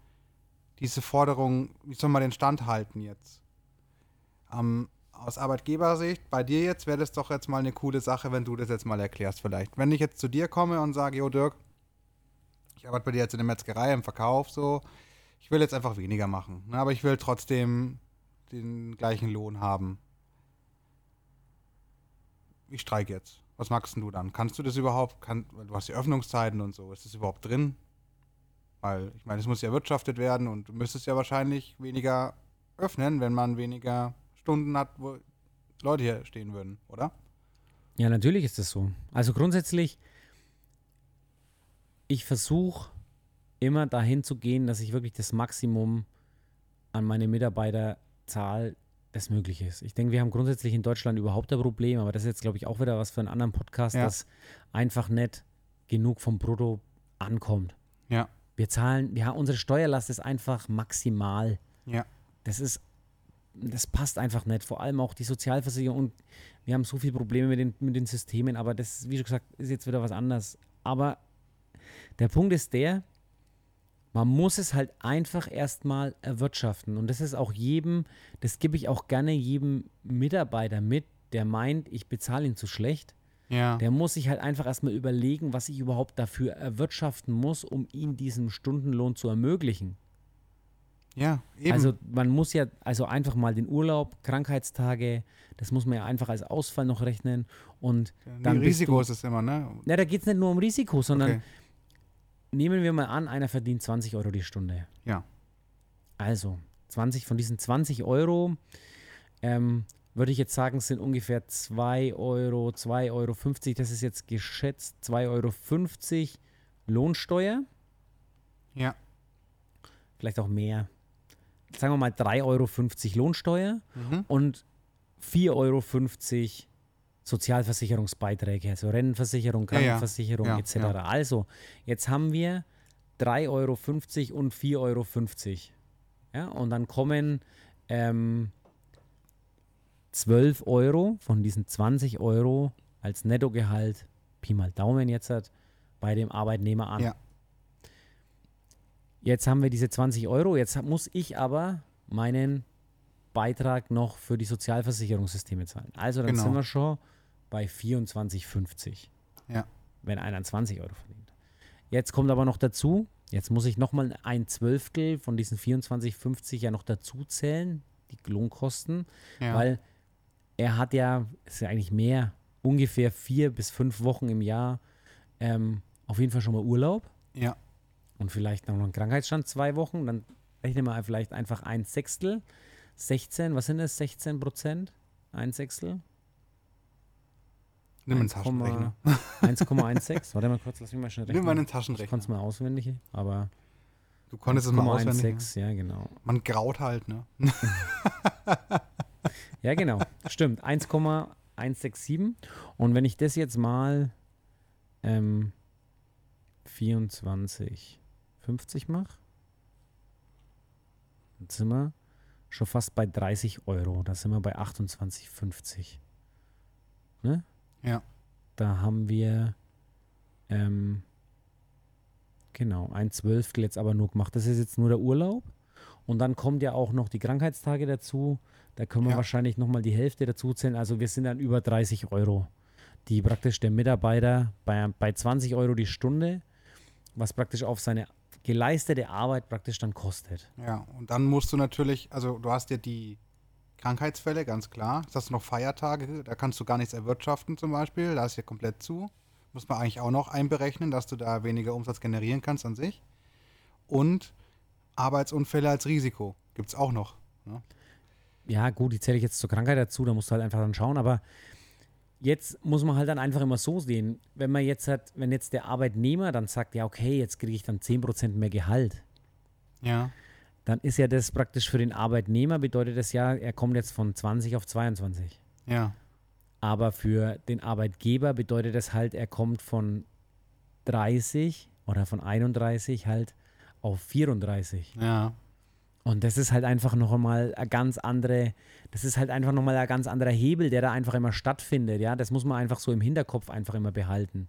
diese Forderung, wie soll man den Stand halten jetzt? Ähm, aus Arbeitgebersicht, bei dir jetzt wäre das doch jetzt mal eine coole Sache, wenn du das jetzt mal erklärst vielleicht. Wenn ich jetzt zu dir komme und sage, jo Dirk, ich arbeite bei dir jetzt in der Metzgerei im Verkauf so, ich will jetzt einfach weniger machen, ne, aber ich will trotzdem den gleichen Lohn haben. Ich streike jetzt. Was magst du dann? Kannst du das überhaupt? Kann, du hast die Öffnungszeiten und so. Ist das überhaupt drin? Weil, ich meine, es muss ja erwirtschaftet werden und du müsstest ja wahrscheinlich weniger öffnen, wenn man weniger Stunden hat, wo Leute hier stehen würden, oder? Ja, natürlich ist das so. Also grundsätzlich, ich versuche immer dahin zu gehen, dass ich wirklich das Maximum an meine Mitarbeiter zahle, das möglich ist. Ich denke, wir haben grundsätzlich in Deutschland überhaupt ein Problem, aber das ist jetzt, glaube ich, auch wieder was für einen anderen Podcast, Ja. dass einfach nicht genug vom Brutto ankommt. Ja. Wir zahlen, ja, unsere Steuerlast ist einfach maximal. Ja. Das ist, das passt einfach nicht. Vor allem auch die Sozialversicherung und wir haben so viele Probleme mit den, mit den Systemen, aber das, wie schon gesagt, ist jetzt wieder was anderes. Aber der Punkt ist der, man muss es halt einfach erstmal erwirtschaften. Und das ist auch jedem, das gebe ich auch gerne jedem Mitarbeiter mit, der meint, ich bezahle ihn zu schlecht. Ja. Der muss sich halt einfach erstmal überlegen, was ich überhaupt dafür erwirtschaften muss, um ihm diesen Stundenlohn zu ermöglichen. ja, eben. Also man muss ja also einfach mal den Urlaub, Krankheitstage, das muss man ja einfach als Ausfall noch rechnen. Und Nee, dann Risiko du- ist es immer, ne? na, da geht es nicht nur um Risiko, sondern Okay. Nehmen wir mal an, einer verdient 20 Euro die Stunde. Ja. Also 20 von diesen 20 Euro ähm, würde ich jetzt sagen, sind ungefähr 2 Euro, 2,50 Euro, das ist jetzt geschätzt 2,50 Euro Lohnsteuer, Ja. vielleicht auch mehr. Sagen wir mal 3,50 Euro Lohnsteuer Mhm. und 4,50 Euro Sozialversicherungsbeiträge, also Rentenversicherung, Ja, ja. Krankenversicherung Ja, etc. Also, jetzt haben wir 3,50 Euro und 4,50 Euro. Ja, und dann kommen ähm, 12 Euro von diesen 20 Euro als Nettogehalt, Pi mal Daumen jetzt hat, bei dem Arbeitnehmer an. Ja. Jetzt haben wir diese 20 Euro, jetzt muss ich aber meinen Beitrag noch für die Sozialversicherungssysteme zahlen. Also dann Genau. sind wir schon bei 24,50. Ja. Wenn einer 20 Euro verdient. Jetzt kommt aber noch dazu, jetzt muss ich nochmal ein Zwölftel von diesen 24,50 ja noch dazu zählen, die Lohnkosten, Ja. weil er hat ja, ist ja eigentlich mehr, ungefähr vier bis fünf Wochen im Jahr ähm, auf jeden Fall schon mal Urlaub ja. und vielleicht noch einen Krankheitsstand zwei Wochen, dann rechnen wir vielleicht einfach ein Sechstel. 16, was sind das? 16 Prozent? Ein Sechstel? Nimm einen 1,- Taschenrechner. 1,16. Warte mal kurz, lass mich mal schnell rechnen. Nimm mal einen ich Taschenrechner. konnte es mal auswendig, aber Du konntest es mal auswendig. ne? 1,16, ja genau. Man graut halt, ne? Ja genau, stimmt. 1,167 und wenn ich das jetzt mal ähm, 24,50 mache, dann sind wir schon fast bei 30 Euro. Da sind wir bei 28,50. Ne? Ja. Da haben wir ähm, genau ein Zwölftel jetzt aber nur gemacht. Das ist jetzt nur der Urlaub. Und dann kommt ja auch noch die Krankheitstage dazu. Da können wir Ja. wahrscheinlich nochmal die Hälfte dazu zählen. Also wir sind dann über 30 Euro, die praktisch der Mitarbeiter bei, bei 20 Euro die Stunde, was praktisch auf seine geleistete Arbeit praktisch dann kostet. Ja, und dann musst du natürlich, also du hast ja die Krankheitsfälle, ganz klar. Jetzt hast du noch Feiertage, da kannst du gar nichts erwirtschaften zum Beispiel, da ist ja komplett zu. Muss man eigentlich auch noch einberechnen, dass du da weniger Umsatz generieren kannst an sich. Und Arbeitsunfälle als Risiko. Gibt es auch noch. Ne? Ja, gut, die zähle ich jetzt zur Krankheit dazu, da musst du halt einfach dann schauen, aber jetzt muss man halt dann einfach immer so sehen, wenn man jetzt hat, wenn jetzt der Arbeitnehmer dann sagt, ja, okay, jetzt kriege ich dann 10% mehr Gehalt, Ja. Dann ist ja das praktisch für den Arbeitnehmer bedeutet das ja, er kommt jetzt von 20 auf 22. Ja. Aber für den Arbeitgeber bedeutet das halt, er kommt von 30 oder von 31 halt auf 34. Ja. Und das ist halt einfach noch einmal eine ganz andere, das ist halt einfach nochmal ein ganz anderer Hebel, der da einfach immer stattfindet, ja. Das muss man einfach so im Hinterkopf einfach immer behalten.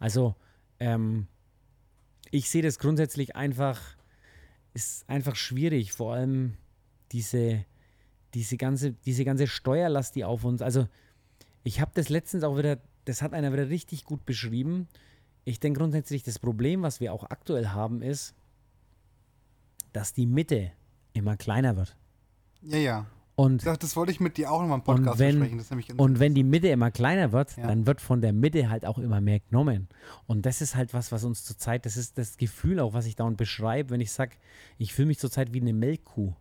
Also, ähm, ich sehe das grundsätzlich einfach, ist einfach schwierig, vor allem diese, diese ganze, diese ganze Steuerlast, die auf uns, also ich habe das letztens auch wieder, das hat einer wieder richtig gut beschrieben. Ich denke grundsätzlich, das Problem, was wir auch aktuell haben, ist, dass die Mitte immer kleiner wird. Ja, ja. Und, Das, das wollte ich mit dir auch nochmal im Podcast und, wenn, besprechen. Das ist nämlich und wenn die Mitte immer kleiner wird, Ja. dann wird von der Mitte halt auch immer mehr genommen. Und das ist halt was, was uns zurzeit, das ist das Gefühl auch, was ich dauernd beschreibe, wenn ich sage, ich fühle mich zurzeit wie eine Melkkuh.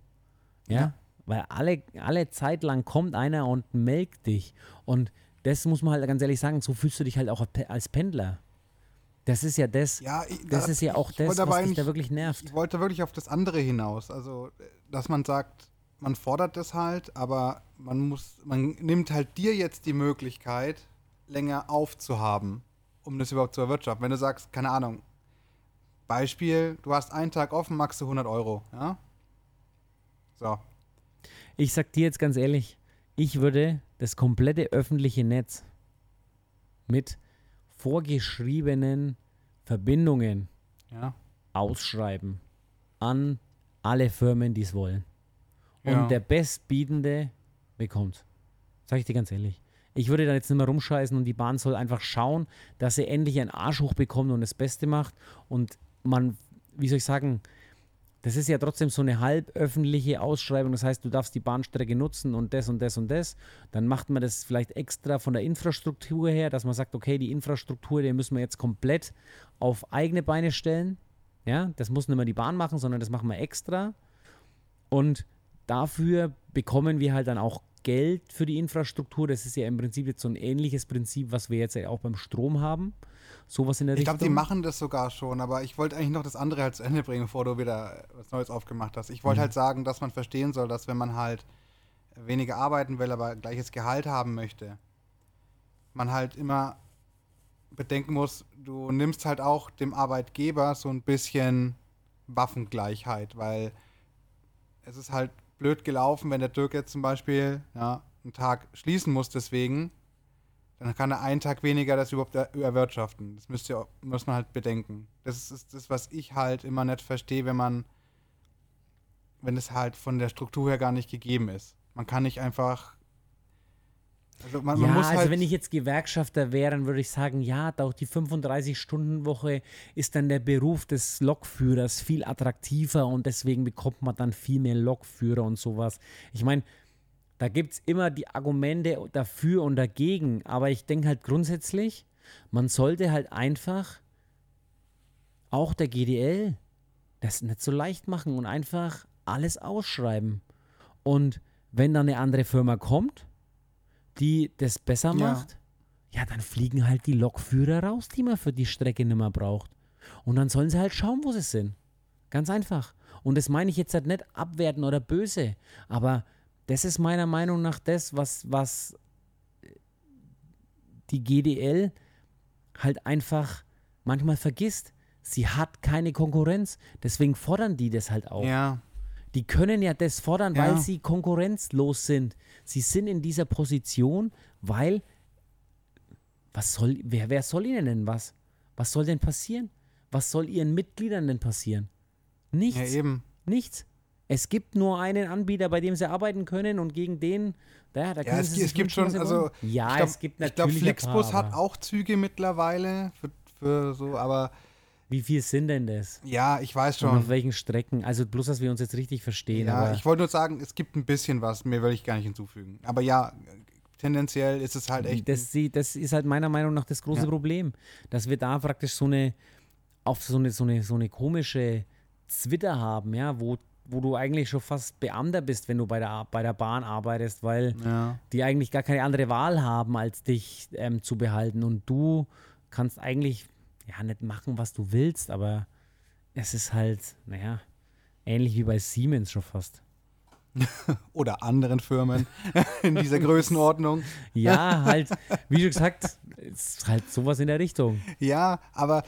Ja? Ja. Weil alle, alle Zeit lang kommt einer und melkt dich. Und das muss man halt ganz ehrlich sagen, so fühlst du dich halt auch als Pendler. Das ist ja das, Ja, ich, das da- ist ja auch das, was dich da wirklich nervt. Ich wollte wirklich auf das andere hinaus. Also, dass man sagt, man fordert das halt, aber man muss, man nimmt halt dir jetzt die Möglichkeit, länger aufzuhaben, um das überhaupt zu erwirtschaften. Wenn du sagst, keine Ahnung, Beispiel, du hast einen Tag offen, magst du 100 Euro, ja? So, Ich sag dir jetzt ganz ehrlich, ich würde das komplette öffentliche Netz mit vorgeschriebenen Verbindungen ja. ausschreiben an alle Firmen, die es wollen. Und Ja. der Bestbietende bekommt. Sag ich dir ganz ehrlich. Ich würde da jetzt nicht mehr rumscheißen und die Bahn soll einfach schauen, dass sie endlich einen Arsch hochbekommt und das Beste macht. Und man, wie soll ich sagen, das ist ja trotzdem so eine halböffentliche Ausschreibung. Das heißt, du darfst die Bahnstrecke nutzen und das und das und das. Dann macht man das vielleicht extra von der Infrastruktur her, dass man sagt, okay, die Infrastruktur, die müssen wir jetzt komplett auf eigene Beine stellen. Ja, das muss nicht mehr die Bahn machen, sondern das machen wir extra. Und dafür bekommen wir halt dann auch Geld für die Infrastruktur. Das ist ja im Prinzip jetzt so ein ähnliches Prinzip, was wir jetzt auch beim Strom haben. Sowas in der Ich glaube, die machen das sogar schon, aber ich wollte eigentlich noch das andere halt zu Ende bringen, bevor du wieder was Neues aufgemacht hast. Ich wollte Mhm. halt sagen, dass man verstehen soll, dass wenn man halt weniger arbeiten will, aber gleiches Gehalt haben möchte, man halt immer bedenken muss, du nimmst halt auch dem Arbeitgeber so ein bisschen Waffengleichheit, weil es ist halt blöd gelaufen, wenn der Dirk jetzt zum Beispiel ja, einen Tag schließen muss deswegen, dann kann er einen Tag weniger das überhaupt er erwirtschaften. Das müsst ihr, muss man halt bedenken. Das ist das, was ich halt immer nicht verstehe, wenn man, wenn es halt von der Struktur her gar nicht gegeben ist. Man kann nicht einfach, also man, ja, man muss also halt, wenn ich jetzt Gewerkschafter wäre, dann würde ich sagen, ja, auch die 35-Stunden-Woche ist dann der Beruf des Lokführers viel attraktiver und deswegen bekommt man dann viel mehr Lokführer und sowas. Ich meine, da gibt es immer die Argumente dafür und dagegen, aber ich denke halt grundsätzlich, man sollte halt einfach auch der GDL das nicht so leicht machen und einfach alles ausschreiben. Und wenn dann eine andere Firma kommt, die das besser Ja. macht, ja, dann fliegen halt die Lokführer raus, die man für die Strecke nicht mehr braucht. Und dann sollen sie halt schauen, wo sie sind. Ganz einfach. Und das meine ich jetzt halt nicht abwerten oder böse, aber das ist meiner Meinung nach das, was, was die GDL halt einfach manchmal vergisst. Sie hat keine Konkurrenz, deswegen fordern die das halt auch. ja, Die können ja das fordern, Ja. weil sie konkurrenzlos sind. Sie sind in dieser Position, weil was soll, wer, wer soll ihnen denn was? Was soll denn passieren? Was soll ihren Mitgliedern denn passieren? Nichts. ja eben. Nichts. Es gibt nur einen Anbieter, bei dem sie arbeiten können und gegen den, da, da Ja, können es, sie es gibt schon, also ja, glaub, es gibt ich glaube, natürlich Flixbus paar, hat auch Züge mittlerweile für, für so, aber Wie viel sind denn das? ja, ich weiß Und schon. auf welchen Strecken? Also bloß, dass wir uns jetzt richtig verstehen. Ja, ich wollte nur sagen, es gibt ein bisschen was, mehr will ich gar nicht hinzufügen. Aber ja, tendenziell ist es halt echt. Das, das ist halt meiner Meinung nach das große Ja. Problem, dass wir da praktisch so eine auf so eine, so eine, so eine komische Zwitter haben, ja, wo, wo du eigentlich schon fast Beamter bist, wenn du bei der, bei der Bahn arbeitest, weil Ja. die eigentlich gar keine andere Wahl haben, als dich ähm, zu behalten. Und du kannst eigentlich ja nicht machen, was du willst, aber es ist halt, naja, ähnlich wie bei Siemens schon fast. Oder anderen Firmen in dieser Größenordnung. Ja, halt, wie schon gesagt, es ist halt sowas in der Richtung. Ja, aber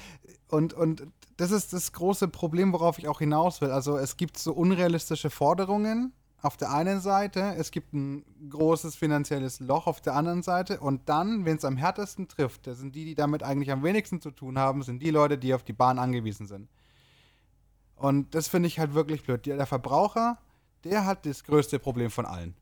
und, und das ist das große Problem, worauf ich auch hinaus will. Also es gibt so unrealistische Forderungen auf der einen Seite, es gibt ein großes finanzielles Loch auf der anderen Seite und dann, wenn es am härtesten trifft, das sind die, die damit eigentlich am wenigsten zu tun haben, sind die Leute, die auf die Bahn angewiesen sind. Und das finde ich halt wirklich blöd. Der Verbraucher, der hat das größte Problem von allen.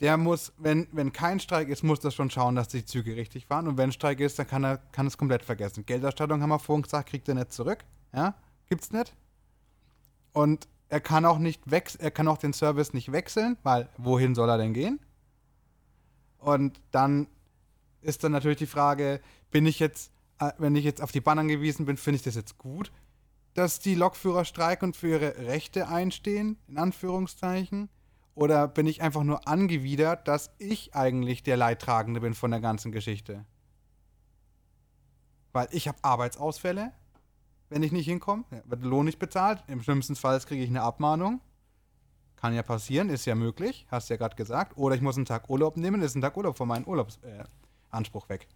Der muss, wenn, wenn kein Streik ist, muss das schon schauen, dass die Züge richtig fahren. Und wenn Streik ist, dann kann er kann es komplett vergessen. Gelderstattung haben wir vorhin gesagt, kriegt er nicht zurück. Ja, gibt's nicht. Und er kann auch nicht wechseln, er kann auch den Service nicht wechseln, weil wohin soll er denn gehen? Und dann ist dann natürlich die Frage, bin ich jetzt, äh, wenn ich jetzt auf die Bahn angewiesen bin, finde ich das jetzt gut, dass die Lokführer streiken und für ihre Rechte einstehen, in Anführungszeichen? Oder bin ich einfach nur angewidert, dass ich eigentlich der Leidtragende bin von der ganzen Geschichte? Weil ich habe Arbeitsausfälle, wenn ich nicht hinkomme, wird der Lohn nicht bezahlt. Im schlimmsten Fall kriege ich eine Abmahnung. Kann ja passieren, ist ja möglich, hast ja gerade gesagt. Oder ich muss einen Tag Urlaub nehmen, ist ein Tag Urlaub von meinem Urlaubsanspruch äh, weg.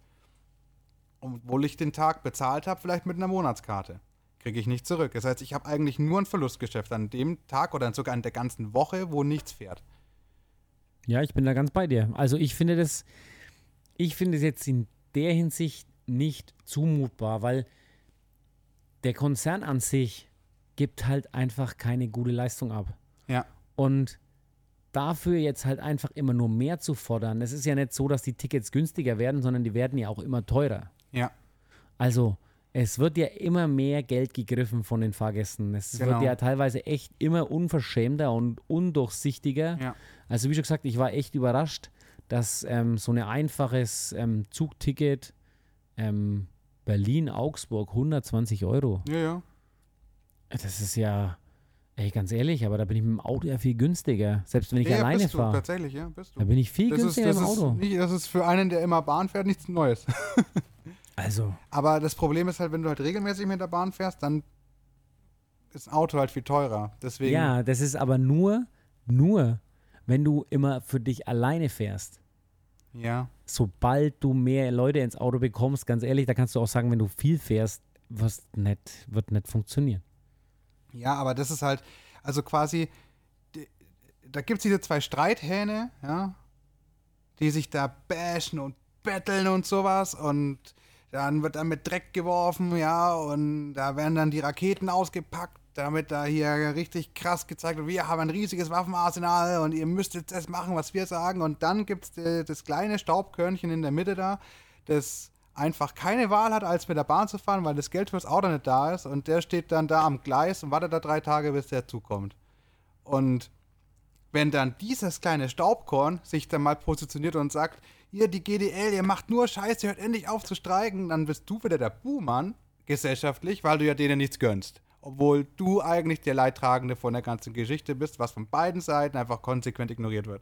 Obwohl ich den Tag bezahlt habe, vielleicht mit einer Monatskarte. Kriege ich nicht zurück. Das heißt, ich habe eigentlich nur ein Verlustgeschäft an dem Tag oder sogar an der ganzen Woche, wo nichts fährt. Ja, ich bin da ganz bei dir. Also ich finde das, ich finde es jetzt in der Hinsicht nicht zumutbar, weil der Konzern an sich gibt halt einfach keine gute Leistung ab. Ja. Und dafür jetzt halt einfach immer nur mehr zu fordern, es ist ja nicht so, dass die Tickets günstiger werden, sondern die werden ja auch immer teurer. Ja. Also, es wird ja immer mehr Geld gegriffen von den Fahrgästen. Es Genau. wird ja teilweise echt immer unverschämter und undurchsichtiger. Ja. Also, wie schon gesagt, ich war echt überrascht, dass ähm, so ein einfaches ähm, Zugticket ähm, Berlin-Augsburg 120 Euro. Ja, ja. Das ist ja, ey, ganz ehrlich, aber da bin ich mit dem Auto ja viel günstiger. Selbst wenn ich ja, ja, alleine fahre. tatsächlich, ja, bist Da du. bin ich viel Das ist, günstiger das, im ist Auto. nicht, das ist für einen, der immer Bahn fährt, nichts Neues. Also, Aber das Problem ist halt, wenn du halt regelmäßig mit der Bahn fährst, dann ist ein Auto halt viel teurer. Deswegen, ja, das ist aber nur, nur, wenn du immer für dich alleine fährst. ja, sobald du mehr Leute ins Auto bekommst, ganz ehrlich, da kannst du auch sagen, wenn du viel fährst, wirst nicht, wird nicht funktionieren. Ja, aber das ist halt, also quasi, da gibt es diese zwei Streithähne, ja, die sich da bashen und betteln und sowas und dann wird dann mit Dreck geworfen, ja, und da werden dann die Raketen ausgepackt, damit da hier richtig krass gezeigt wird, wir haben ein riesiges Waffenarsenal und ihr müsst jetzt das machen, was wir sagen. Und dann gibt es das kleine Staubkörnchen in der Mitte da, das einfach keine Wahl hat, als mit der Bahn zu fahren, weil das Geld fürs Auto nicht da ist. Und der steht dann da am Gleis und wartet da drei Tage, bis der zukommt. Und wenn dann dieses kleine Staubkorn sich dann mal positioniert und sagt, ihr die GDL, ihr macht nur Scheiße, hört endlich auf zu streiken, dann bist du wieder der Buhmann gesellschaftlich, weil du ja denen nichts gönnst. Obwohl du eigentlich der Leidtragende von der ganzen Geschichte bist, was von beiden Seiten einfach konsequent ignoriert wird.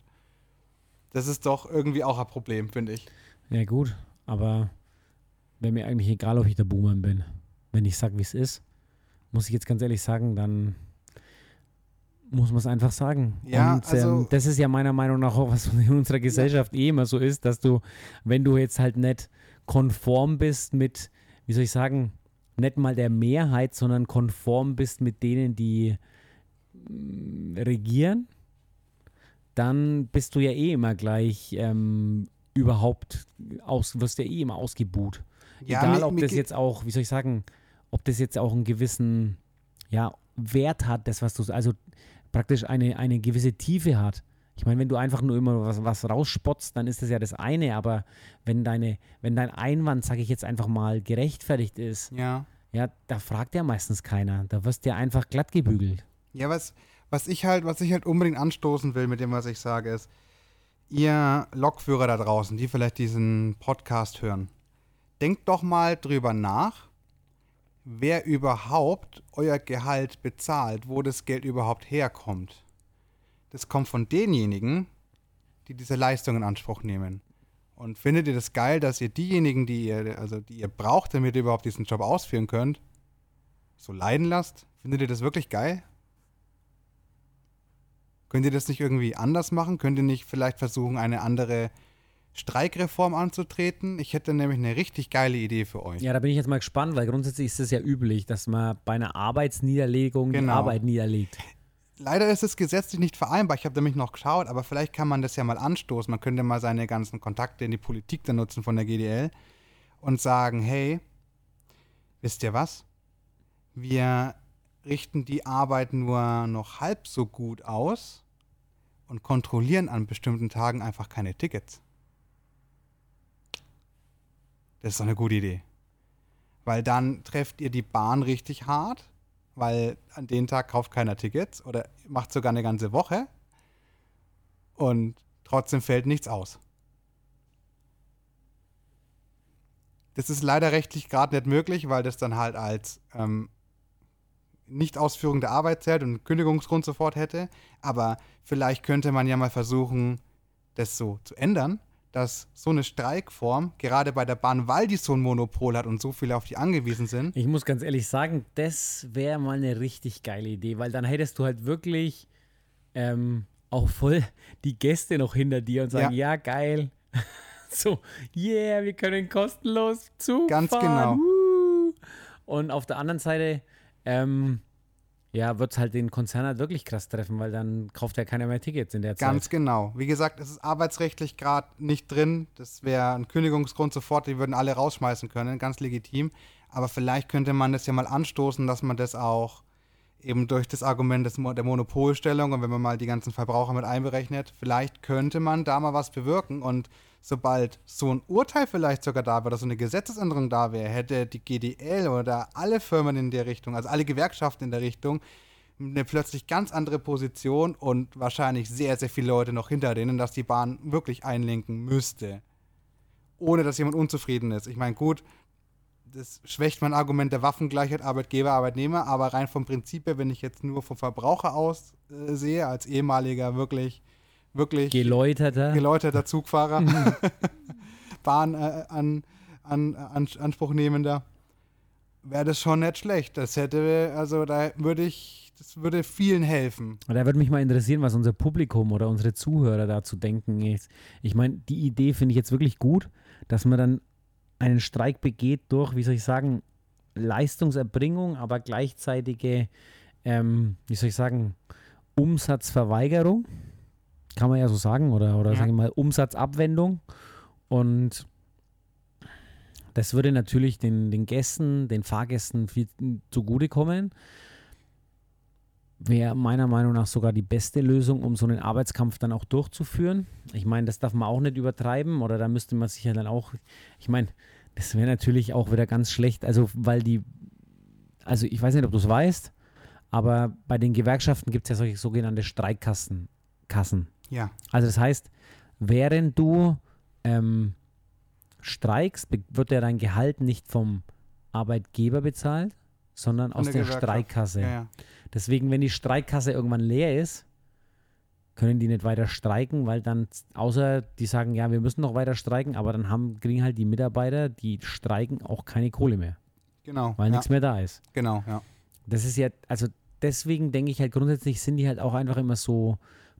Das ist doch irgendwie auch ein Problem, finde ich. Ja, gut, aber wäre mir eigentlich egal, ob ich der Boomer bin. Wenn ich sage, wie es ist, muss ich jetzt ganz ehrlich sagen, dann muss man es einfach sagen. Ja, Und also- ähm, das ist ja meiner Meinung nach auch, was in unserer Gesellschaft eh immer so ist, dass du, wenn du jetzt halt nicht konform bist mit, wie soll ich sagen, nicht mal der Mehrheit, sondern konform bist mit denen, die mm, regieren, dann bist du ja eh immer gleich ähm, überhaupt aus, wirst ja eh immer ausgebuht. Ja, Egal, ob das jetzt auch, wie soll ich sagen, ob das jetzt auch einen gewissen ja, Wert hat, das, was du, also praktisch eine, eine gewisse Tiefe hat. Ich meine, wenn du einfach nur immer was, was rausspotzt, dann ist das ja das eine, aber wenn deine, wenn dein Einwand, sage ich jetzt einfach mal, gerechtfertigt ist, Ja. ja, da fragt ja meistens keiner. Da wirst du ja einfach glatt gebügelt. Ja, was, was ich halt, was ich halt unbedingt anstoßen will mit dem, was ich sage, ist, ihr Lokführer da draußen, die vielleicht diesen Podcast hören, denkt doch mal drüber nach, wer überhaupt euer Gehalt bezahlt, wo das Geld überhaupt herkommt. Das kommt von denjenigen, die diese Leistung in Anspruch nehmen. Und findet ihr das geil, dass ihr diejenigen, die ihr, also die ihr braucht, damit ihr überhaupt diesen Job ausführen könnt, so leiden lasst? Findet ihr das wirklich geil? Könnt ihr das nicht irgendwie anders machen? Könnt ihr nicht vielleicht versuchen, eine andere Streikreform anzutreten? Ich hätte nämlich eine richtig geile Idee für euch. Ja, da bin ich jetzt mal gespannt, weil grundsätzlich ist es ja üblich, dass man bei einer Arbeitsniederlegung Genau. die Arbeit niederlegt. Leider ist es gesetzlich nicht vereinbar. Ich habe nämlich noch geschaut, aber vielleicht kann man das ja mal anstoßen. Man könnte mal seine ganzen Kontakte in die Politik dann nutzen von der GDL und sagen, hey, wisst ihr was? Wir richten die Arbeit nur noch halb so gut aus und kontrollieren an bestimmten Tagen einfach keine Tickets. Das ist doch eine gute Idee. Weil dann trefft ihr die Bahn richtig hart, weil an den Tag kauft keiner Tickets oder macht sogar eine ganze Woche und trotzdem fällt nichts aus. Das ist leider rechtlich gerade nicht möglich, weil das dann halt als ähm, Nichtausführung der Arbeit zählt und Kündigungsgrund sofort hätte. Aber vielleicht könnte man ja mal versuchen, das so zu ändern, dass so eine Streikform, gerade bei der Bahn, weil die so ein Monopol hat und so viele auf die angewiesen sind, Ich muss ganz ehrlich sagen, das wäre mal eine richtig geile Idee, weil dann hättest du halt wirklich ähm, auch voll die Gäste noch hinter dir und sagen, ja, geil. so, yeah, wir können kostenlos Zug Ganz fahren. genau. Und auf der anderen Seite, ähm, ja, wird es halt den Konzern halt wirklich krass treffen, weil dann kauft ja keiner mehr Tickets in der Ganz Zeit. genau. Wie gesagt, es ist arbeitsrechtlich gerade nicht drin. Das wäre ein Kündigungsgrund sofort, die würden alle rausschmeißen können, ganz legitim. Aber vielleicht könnte man das ja mal anstoßen, dass man das auch eben durch das Argument des, der Monopolstellung und wenn man mal die ganzen Verbraucher mit einberechnet, vielleicht könnte man da mal was bewirken und sobald so ein Urteil vielleicht sogar da wäre oder so eine Gesetzesänderung da wäre, hätte die GDL oder alle Firmen in der Richtung, also alle Gewerkschaften in der Richtung, eine plötzlich ganz andere Position und wahrscheinlich sehr, sehr viele Leute noch hinter denen, dass die Bahn wirklich einlenken müsste. Ohne dass jemand unzufrieden ist. Ich meine, gut, das schwächt mein Argument der Waffengleichheit Arbeitgeber, Arbeitnehmer, aber rein vom Prinzip her, wenn ich jetzt nur vom Verbraucher aus äh, sehe, als ehemaliger wirklich, wirklich Geläuterter. geläuterter Zugfahrer, Bahn äh, an, an, an Anspruchnehmender, wäre das schon nicht schlecht. Das hätte, also da würde ich, das würde vielen helfen. Und da würde mich mal interessieren, was unser Publikum oder unsere Zuhörer dazu denken. Ich, ich meine, die Idee finde ich jetzt wirklich gut, dass man dann einen Streik begeht durch, wie soll ich sagen, Leistungserbringung, aber gleichzeitige, ähm, wie soll ich sagen, Umsatzverweigerung. Kann man ja so sagen, oder, oder Ja. sage ich mal, Umsatzabwendung. Und das würde natürlich den, den Gästen, den Fahrgästen viel zugutekommen wäre meiner Meinung nach sogar die beste Lösung, um so einen Arbeitskampf dann auch durchzuführen. Ich meine, das darf man auch nicht übertreiben oder da müsste man sich ja dann auch, ich meine, das wäre natürlich auch wieder ganz schlecht, also weil die, also ich weiß nicht, ob du es weißt, aber bei den Gewerkschaften gibt es ja solche sogenannte Streikkassen. Kassen. Ja, Also das heißt, während du ähm, streikst, wird ja dein Gehalt nicht vom Arbeitgeber bezahlt, sondern aus der der. Streikkasse. ja, ja. Deswegen, wenn die Streikkasse irgendwann leer ist, können die nicht weiter streiken, weil dann, außer die sagen, ja, wir müssen noch weiter streiken, aber dann haben, kriegen halt die Mitarbeiter, die streiken, auch keine Kohle mehr, Genau. weil ja, nichts mehr da ist. Genau, ja. Das ist ja, also deswegen denke ich halt grundsätzlich sind die halt auch einfach immer so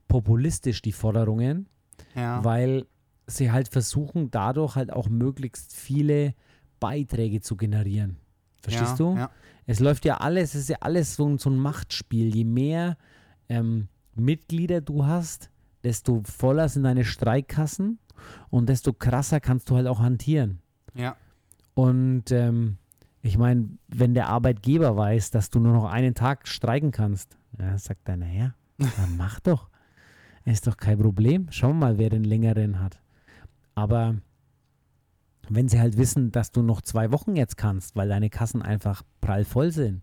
populistisch, die Forderungen, Ja, weil sie halt versuchen, dadurch halt auch möglichst viele Beiträge zu generieren. Verstehst ja, du? Ja, Es läuft ja alles, es ist ja alles so, ein- so ein Machtspiel. Je mehr ähm, Mitglieder du hast, desto voller sind deine Streikkassen und desto krasser kannst du halt auch hantieren. ja. Und ähm, ich meine, wenn der Arbeitgeber weiß, dass du nur noch einen Tag streiken kannst, ja, sagt er, naja, dann mach doch. Ist doch kein Problem. Schauen wir mal, wer den längeren hat. Aber wenn sie halt wissen, dass du noch zwei Wochen jetzt kannst, weil deine Kassen einfach prall voll sind,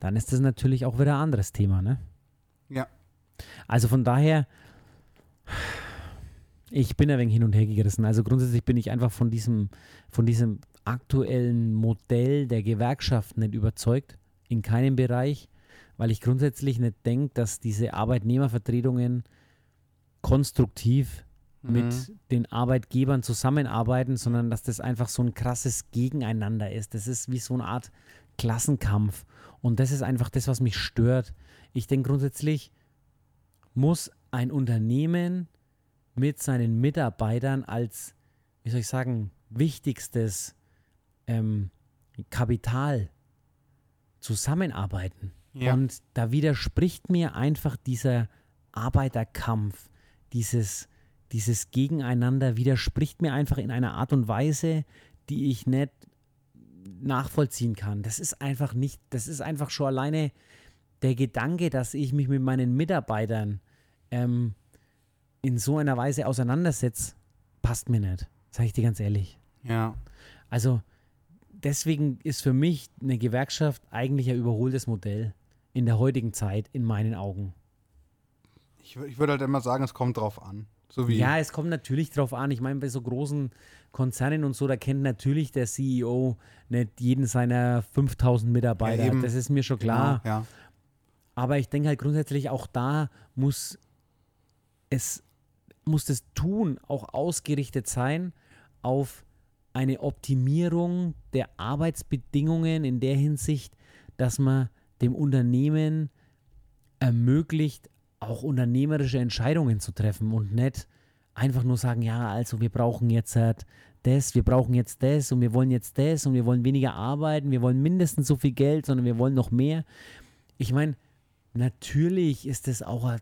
dann ist das natürlich auch wieder ein anderes Thema, ne? Ja. Also von daher, Ich bin ein wenig hin und her gerissen. Also grundsätzlich bin ich einfach von diesem, von diesem aktuellen Modell der Gewerkschaft nicht überzeugt, in keinem Bereich, weil ich grundsätzlich nicht denke, dass diese Arbeitnehmervertretungen konstruktiv Mhm. mit den Arbeitgebern zusammenarbeiten, sondern dass das einfach so ein krasses Gegeneinander ist. Das ist wie so eine Art Klassenkampf. Und das ist einfach das, was mich stört. Ich denke grundsätzlich, muss ein Unternehmen mit seinen Mitarbeitern als, wie soll ich sagen, wichtigstes ähm, Kapital zusammenarbeiten. Ja. Und da widerspricht mir einfach dieser Arbeiterkampf, dieses, dieses Gegeneinander widerspricht mir einfach in einer Art und Weise, die ich nicht nachvollziehen kann. Das ist einfach nicht, das ist einfach schon alleine der Gedanke, dass ich mich mit meinen Mitarbeitern ähm, in so einer Weise auseinandersetze, passt mir nicht. Sag ich dir ganz ehrlich. ja. Also deswegen ist für mich eine Gewerkschaft eigentlich ein überholtes Modell in der heutigen Zeit, in meinen Augen. Ich, ich würde halt immer sagen, es kommt drauf an. So. Ja, es kommt natürlich drauf an. Ich meine, bei so großen Konzernen und so, da kennt natürlich der CEO nicht jeden seiner 5000 Mitarbeiter. Ja, das ist mir schon Genau, klar. Ja. Aber ich denke halt grundsätzlich auch da muss es muss das Tun auch ausgerichtet sein auf eine Optimierung der Arbeitsbedingungen in der Hinsicht, dass man dem Unternehmen ermöglicht, auch unternehmerische Entscheidungen zu treffen und nicht einfach nur sagen, ja, also wir brauchen jetzt halt das, wir brauchen jetzt das und wir wollen jetzt das und wir wollen weniger arbeiten, wir wollen mindestens so viel Geld, sondern wir wollen noch mehr. Ich meine, natürlich ist das auch,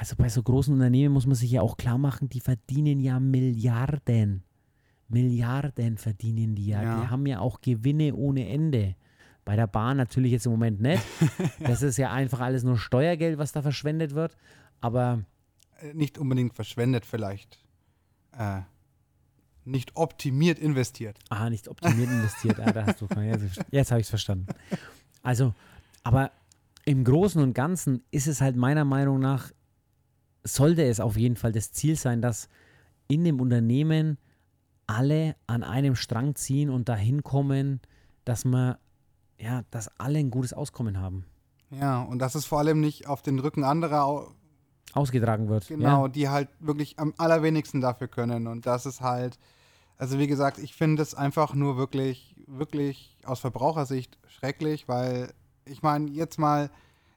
also bei so großen Unternehmen muss man sich ja auch klar machen, die verdienen ja Milliarden. Milliarden verdienen die ja. Ja. Die haben ja auch Gewinne ohne Ende. Bei der Bahn natürlich jetzt im Moment nicht. Das ist ja einfach alles nur Steuergeld, was da verschwendet wird. Aber Äh, Nicht unbedingt verschwendet, vielleicht. Äh, nicht optimiert investiert. Ah, nicht optimiert investiert. Ah, da hast du jetzt, jetzt habe ich es verstanden. Also, aber im Großen und Ganzen ist es halt meiner Meinung nach, sollte es auf jeden Fall das Ziel sein, dass in dem Unternehmen alle an einem Strang ziehen und dahin kommen, dass man, ja, dass alle ein gutes Auskommen haben. Ja, und das ist vor allem nicht auf den Rücken anderer, au- Ausgetragen wird. genau, Ja. die halt wirklich am allerwenigsten dafür können. Und das ist halt, also wie gesagt, ich finde es einfach nur wirklich, wirklich aus Verbrauchersicht schrecklich, weil ich meine, jetzt mal,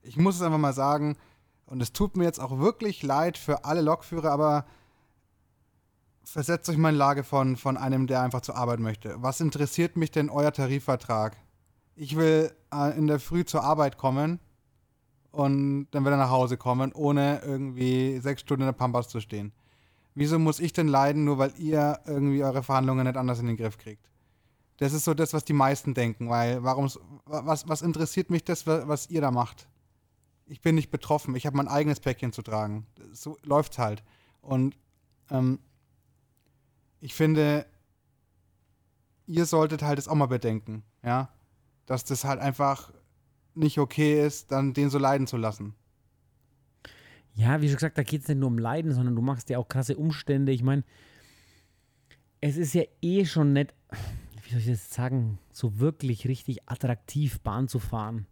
ich muss es einfach mal sagen, und es tut mir jetzt auch wirklich leid für alle Lokführer, aber versetzt euch mal in Lage von, von einem, der einfach zur Arbeit möchte. Was interessiert mich denn euer Tarifvertrag? Ich will äh, in der Früh zur Arbeit kommen und dann wieder nach Hause kommen, ohne irgendwie sechs Stunden in der Pampas zu stehen. Wieso muss ich denn leiden, nur weil ihr irgendwie eure Verhandlungen nicht anders in den Griff kriegt? Das ist so das, was die meisten denken, weil warum, was, was interessiert mich das, wa- was ihr da macht? Ich bin nicht betroffen, ich habe mein eigenes Päckchen zu tragen. So läuft's halt. Und ähm, ich finde, ihr solltet halt es auch mal bedenken, ja, dass das halt einfach nicht okay ist, dann den so leiden zu lassen. Ja, wie schon gesagt, da geht es nicht nur um Leiden, sondern du machst ja auch krasse Umstände. Ich meine, es ist ja eh schon nicht, wie soll ich das sagen, so wirklich richtig attraktiv, Bahn zu fahren.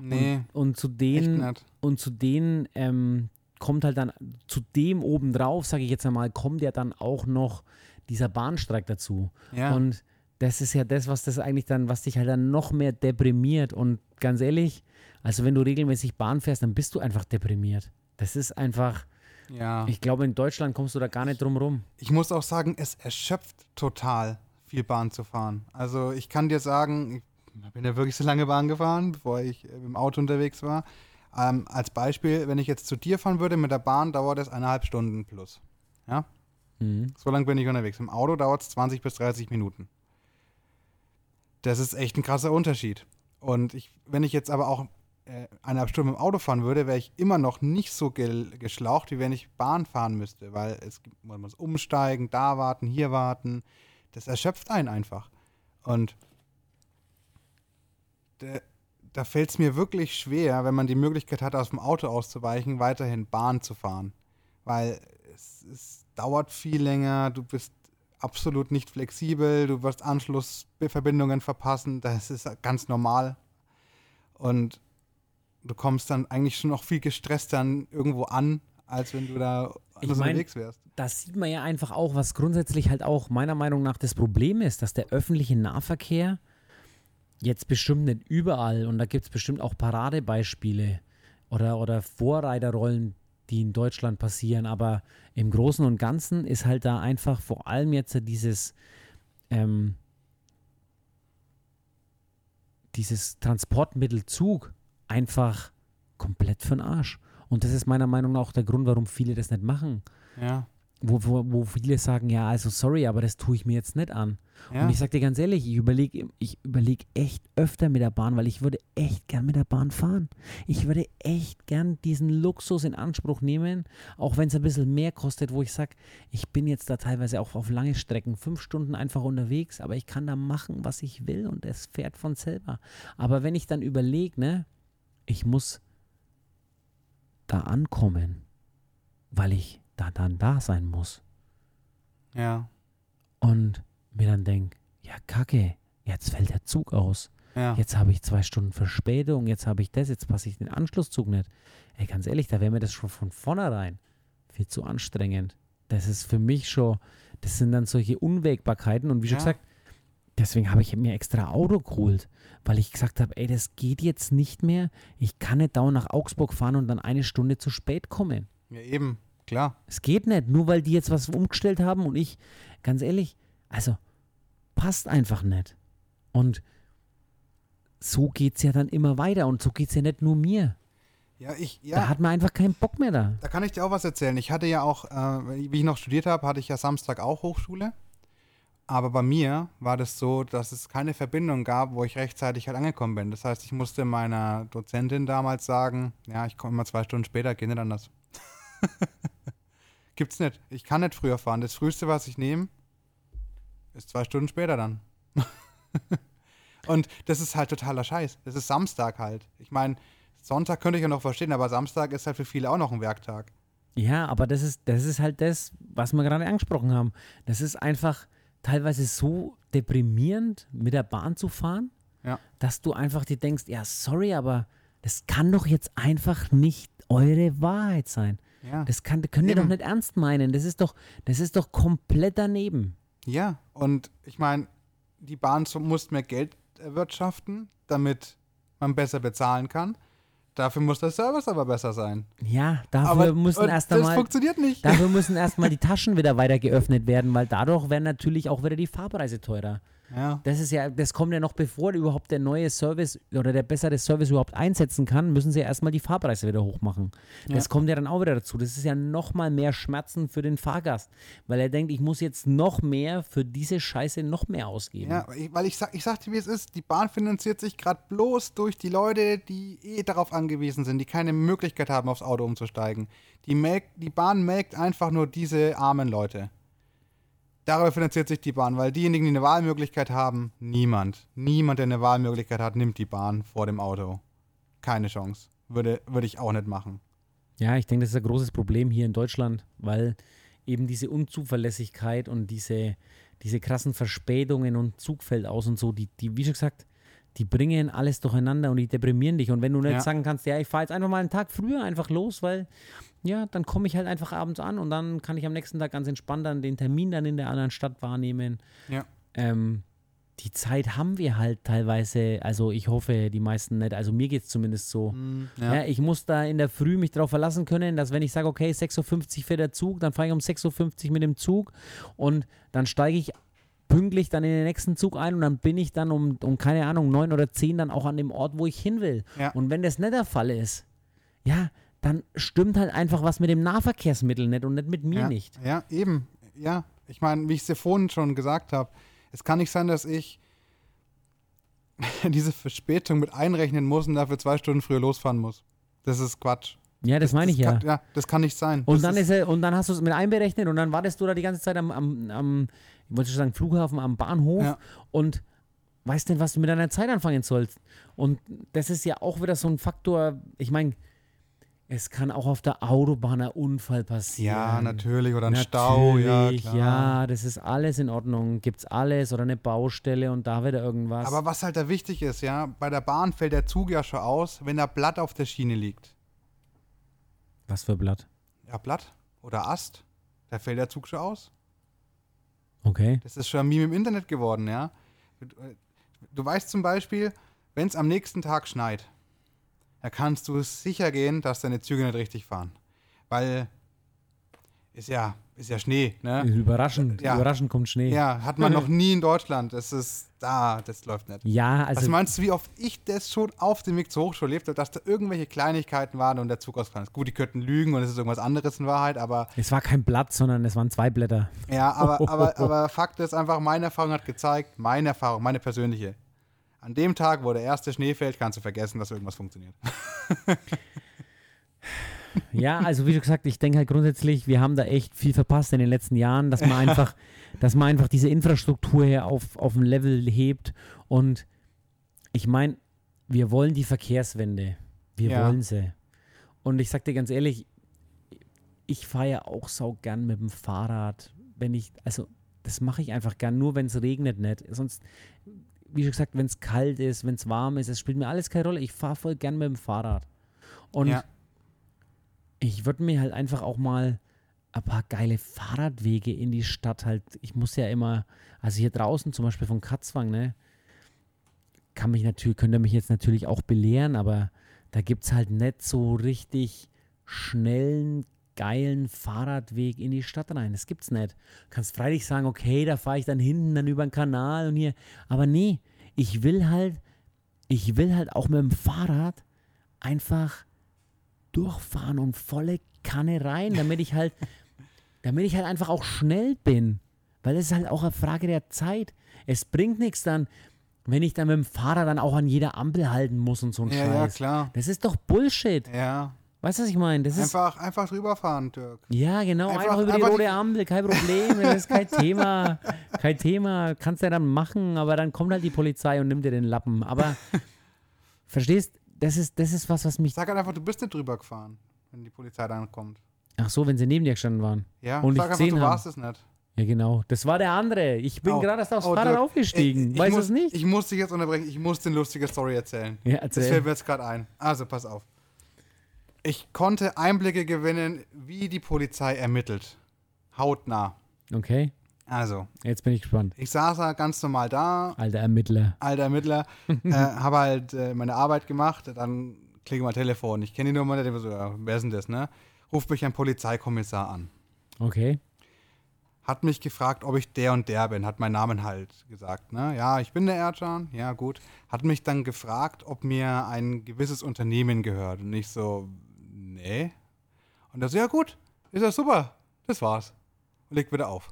Nee, Und, und zu denen, und zu denen ähm, kommt halt dann, zu dem obendrauf, sage ich jetzt einmal, kommt ja dann auch noch dieser Bahnstreik dazu. Ja. Und das ist ja das, was das eigentlich dann, was dich halt dann noch mehr deprimiert. Und ganz ehrlich, also wenn du regelmäßig Bahn fährst, dann bist du einfach deprimiert. Das ist einfach, ja. ich glaube, in Deutschland kommst du da gar nicht drum rum. Ich muss auch sagen, es erschöpft total, viel Bahn zu fahren. Also ich kann dir sagen, bin ja wirklich so lange Bahn gefahren, bevor ich äh, im Auto unterwegs war. Ähm, als Beispiel, wenn ich jetzt zu dir fahren würde mit der Bahn, dauert es eineinhalb Stunden plus. Ja, Mhm. so lange bin ich unterwegs. Im Auto dauert es 20 bis 30 Minuten. Das ist echt ein krasser Unterschied. Und ich, wenn ich jetzt aber auch äh, eineinhalb Stunden im Auto fahren würde, wäre ich immer noch nicht so gel geschlaucht, wie wenn ich Bahn fahren müsste, weil es man muss umsteigen, da warten, hier warten. Das erschöpft einen einfach. Und da, da fällt es mir wirklich schwer, wenn man die Möglichkeit hat, aus dem Auto auszuweichen, weiterhin Bahn zu fahren. Weil es, es dauert viel länger, du bist absolut nicht flexibel, du wirst Anschlussverbindungen verpassen, das ist ganz normal. Und du kommst dann eigentlich schon noch viel gestresster irgendwo an, als wenn du da ich mein, unterwegs wärst. Das sieht man ja einfach auch, was grundsätzlich halt auch meiner Meinung nach das Problem ist, dass der öffentliche Nahverkehr jetzt bestimmt nicht überall und da gibt es bestimmt auch Paradebeispiele oder, oder Vorreiterrollen, die in Deutschland passieren, aber im Großen und Ganzen ist halt da einfach vor allem jetzt dieses ähm, dieses Transportmittel Zug einfach komplett für den Arsch. Und das ist meiner Meinung nach auch der Grund, warum viele das nicht machen. Ja wo, wo, wo viele sagen, ja, also sorry, aber das tue ich mir jetzt nicht an. Ja. Und ich sage dir ganz ehrlich, ich überlege ich überleg echt öfter mit der Bahn, weil ich würde echt gern mit der Bahn fahren. Ich würde echt gern diesen Luxus in Anspruch nehmen, auch wenn es ein bisschen mehr kostet, wo ich sage, ich bin jetzt da teilweise auch auf lange Strecken, fünf Stunden einfach unterwegs, aber ich kann da machen, was ich will und es fährt von selber. Aber wenn ich dann überlege, ne, ich muss da ankommen, weil ich da dann da sein muss. Ja. Und mir dann denke, ja, kacke, jetzt fällt der Zug aus. Ja. Jetzt habe ich zwei Stunden Verspätung, jetzt habe ich das, jetzt passe ich den Anschlusszug nicht. Ey, ganz ehrlich, da wäre mir das schon von vornherein viel zu anstrengend. Das ist für mich schon, das sind dann solche Unwägbarkeiten und wie schon ja. gesagt, deswegen habe ich mir extra Auto geholt, weil ich gesagt habe, ey, das geht jetzt nicht mehr. Ich kann nicht dauernd nach Augsburg fahren und dann eine Stunde zu spät kommen. Ja, eben klar. Es geht nicht, nur weil die jetzt was umgestellt haben und ich, ganz ehrlich, also passt einfach nicht. Und so geht es ja dann immer weiter und so geht es ja nicht nur mir. Ja, ich, ja. Da hat man einfach keinen Bock mehr da. Da kann ich dir auch was erzählen. Ich hatte ja auch, äh, wie ich noch studiert habe, hatte ich ja Samstag auch Hochschule. Aber bei mir war das so, dass es keine Verbindung gab, wo ich rechtzeitig halt angekommen bin. Das heißt, ich musste meiner Dozentin damals sagen, ja, ich komme mal zwei Stunden später, geht nicht anders. Gibt's nicht. Ich kann nicht früher fahren. Das früheste, was ich nehme, ist zwei Stunden später dann. Und das ist halt totaler Scheiß. Das ist Samstag halt. Ich meine, Sonntag könnte ich ja noch verstehen, aber Samstag ist halt für viele auch noch ein Werktag. Ja, aber das ist, das ist halt das, was wir gerade angesprochen haben. Das ist einfach teilweise so deprimierend, mit der Bahn zu fahren, ja. dass du einfach dir denkst, ja, sorry, aber das kann doch jetzt einfach nicht eure Wahrheit sein. Ja. Das kann, könnt ihr Eben. doch nicht ernst meinen. Das ist doch, das ist doch komplett daneben. Ja, und ich meine, die Bahn muss mehr Geld erwirtschaften, damit man besser bezahlen kann. Dafür muss der Service aber besser sein. Ja, dafür aber, müssen erst einmal. Das funktioniert nicht. Dafür müssen erstmal die Taschen wieder weiter geöffnet werden, weil dadurch werden natürlich auch wieder die Fahrpreise teurer. Ja. Das ist ja, das kommt ja noch bevor überhaupt der neue Service oder der bessere Service überhaupt einsetzen kann, müssen sie ja erstmal die Fahrpreise wieder hochmachen. Ja. Das kommt ja dann auch wieder dazu. Das ist ja nochmal mehr Schmerzen für den Fahrgast, weil er denkt, ich muss jetzt noch mehr für diese Scheiße noch mehr ausgeben. Ja, weil ich sag, ich sag dir, wie es ist, die Bahn finanziert sich gerade bloß durch die Leute, die eh darauf angewiesen sind, die keine Möglichkeit haben, aufs Auto umzusteigen. Die, melkt, die Bahn melkt einfach nur diese armen Leute. Darüber finanziert sich die Bahn, weil diejenigen, die eine Wahlmöglichkeit haben, niemand. Niemand, der eine Wahlmöglichkeit hat, nimmt die Bahn vor dem Auto. Keine Chance. Würde, würde ich auch nicht machen. Ja, ich denke, das ist ein großes Problem hier in Deutschland, weil eben diese Unzuverlässigkeit und diese, diese krassen Verspätungen und Zugfeld aus und so, die, die, wie schon gesagt, die bringen alles durcheinander und die deprimieren dich. Und wenn du nicht ja. sagen kannst, ja, ich fahre jetzt einfach mal einen Tag früher einfach los, weil ja, dann komme ich halt einfach abends an und dann kann ich am nächsten Tag ganz entspannt dann den Termin dann in der anderen Stadt wahrnehmen. Ja. Ähm, die Zeit haben wir halt teilweise, also ich hoffe, die meisten nicht, also mir geht es zumindest so. Mm, ja. Ja, ich muss da in der Früh mich darauf verlassen können, dass wenn ich sage, okay, 6.50 Uhr fährt der Zug, dann fahre ich um 6.50 Uhr mit dem Zug und dann steige ich pünktlich dann in den nächsten Zug ein und dann bin ich dann um, um keine Ahnung, neun oder zehn dann auch an dem Ort, wo ich hin will. Ja. Und wenn das nicht der Fall ist, ja, dann stimmt halt einfach was mit dem Nahverkehrsmittel nicht und nicht mit mir ja, nicht. Ja, eben. Ja, ich meine, wie ich es dir vorhin schon gesagt habe, es kann nicht sein, dass ich diese Verspätung mit einrechnen muss und dafür zwei Stunden früher losfahren muss. Das ist Quatsch. Ja, das, das meine ich das ja. Kann, ja, das kann nicht sein. Und das dann ist, er, und dann hast du es mit einberechnet und dann wartest du da die ganze Zeit am, am, am ich wollte schon sagen, Flughafen, am Bahnhof ja. und weißt nicht, was du mit deiner Zeit anfangen sollst. Und das ist ja auch wieder so ein Faktor, ich meine, Es kann auch auf der Autobahn ein Unfall passieren. Ja, natürlich. Oder ein Stau, ja, Natürlich, klar. ja, das ist alles in Ordnung. Gibt's alles oder eine Baustelle und da wieder irgendwas. Aber was halt da wichtig ist, ja, bei der Bahn fällt der Zug ja schon aus, wenn da Blatt auf der Schiene liegt. was für Blatt? Ja, Blatt oder Ast, da fällt der Zug schon aus. Okay. Das ist schon ein Meme im Internet geworden, ja. Du, du weißt zum Beispiel, wenn es am nächsten Tag schneit, da kannst du sicher gehen, dass deine Züge nicht richtig fahren. Weil ist ja, ist ja Schnee, ne? Überraschend, Ja. überraschend kommt Schnee. Ja, hat man noch nie in Deutschland. Das ist da, das läuft nicht. Ja, also Was meinst du, wie oft ich das schon auf dem Weg zur Hochschule lebte, dass da irgendwelche Kleinigkeiten waren und der Zug ausgefallen ist? Gut, die könnten lügen und es ist irgendwas anderes in Wahrheit, aber es war kein Blatt, sondern es waren zwei Blätter. ja, aber, aber, aber Fakt ist einfach, meine Erfahrung hat gezeigt, meine Erfahrung, meine persönliche. An dem Tag, wo der erste Schnee fällt, kannst du vergessen, dass irgendwas funktioniert. Ja, also wie gesagt, ich denke halt grundsätzlich, wir haben da echt viel verpasst in den letzten Jahren, dass man einfach, dass man einfach diese Infrastruktur hier auf, auf ein Level hebt. Und ich meine, wir wollen die Verkehrswende. Wir Ja. wollen sie. Und ich sag dir ganz ehrlich, ich fahre ja auch sau gern mit dem Fahrrad, wenn ich, also das mache ich einfach gern, nur wenn es regnet nicht. Sonst, wie schon gesagt, wenn es kalt ist, wenn es warm ist, es spielt mir alles keine Rolle. Ich fahre voll gern mit dem Fahrrad. Und Ja. ich würde mir halt einfach auch mal ein paar geile Fahrradwege in die Stadt halt. Ich muss ja immer, also hier draußen zum Beispiel von Katzwang, ne, kann mich natürlich, könnte mich jetzt natürlich auch belehren, aber da gibt es halt nicht so richtig schnellen, geilen Fahrradweg in die Stadt rein. Das gibt's nicht. Du kannst freilich sagen, okay, da fahre ich dann hinten dann über den Kanal und hier. Aber nee, ich will halt, ich will halt auch mit dem Fahrrad einfach durchfahren und volle Kanne rein, damit ich halt, damit ich halt einfach auch schnell bin. Weil es ist halt auch eine Frage der Zeit. Es bringt nichts dann, wenn ich dann mit dem Fahrrad dann auch an jeder Ampel halten muss und so ein Ja, ja, Scheiß. klar. Das ist doch Bullshit. Ja. Weißt du, was ich meine? Das ist. Einfach, einfach drüber fahren, Dirk. Ja, genau, einfach, Einfach- über die einfach die- rote Ampel, kein Problem, das ist kein Thema. Kein Thema, kannst du ja dann machen, aber dann kommt halt die Polizei und nimmt dir den Lappen. Aber verstehst, das ist, das ist was, was mich. Sag halt einfach, du bist nicht drüber gefahren, wenn die Polizei dann kommt. Ach so, wenn sie neben dir gestanden waren. Ja, Und sag ich einfach, du haben. warst es nicht. Ja, genau. Das war der andere. Ich bin Oh, gerade erst aufs oh, Fahrrad Dirk, aufgestiegen. ich weißt du es nicht? Ich muss dich jetzt unterbrechen. Ich muss dir eine lustige Story erzählen. ja, Das erzähl. fällt mir jetzt gerade ein. Also, pass auf. Ich konnte Einblicke gewinnen, wie die Polizei ermittelt. Hautnah. Okay, Also, jetzt bin ich gespannt. ich saß da ganz normal da, Alter Ermittler. alter Ermittler, äh, habe halt äh, meine Arbeit gemacht, dann klingelt mein Telefon. Ich kenne die Nummer, der so, ja, wer ist denn das, ne? Ruft mich ein Polizeikommissar an. Okay. Hat mich gefragt, ob ich der und der bin, hat meinen Namen halt gesagt, ne? Ja, ich bin der Erdschan, ja gut. Hat mich dann gefragt, ob mir ein gewisses Unternehmen gehört. Und ich so, nee. Und er so, ja gut, ist ja super, das war's. Und legt wieder auf.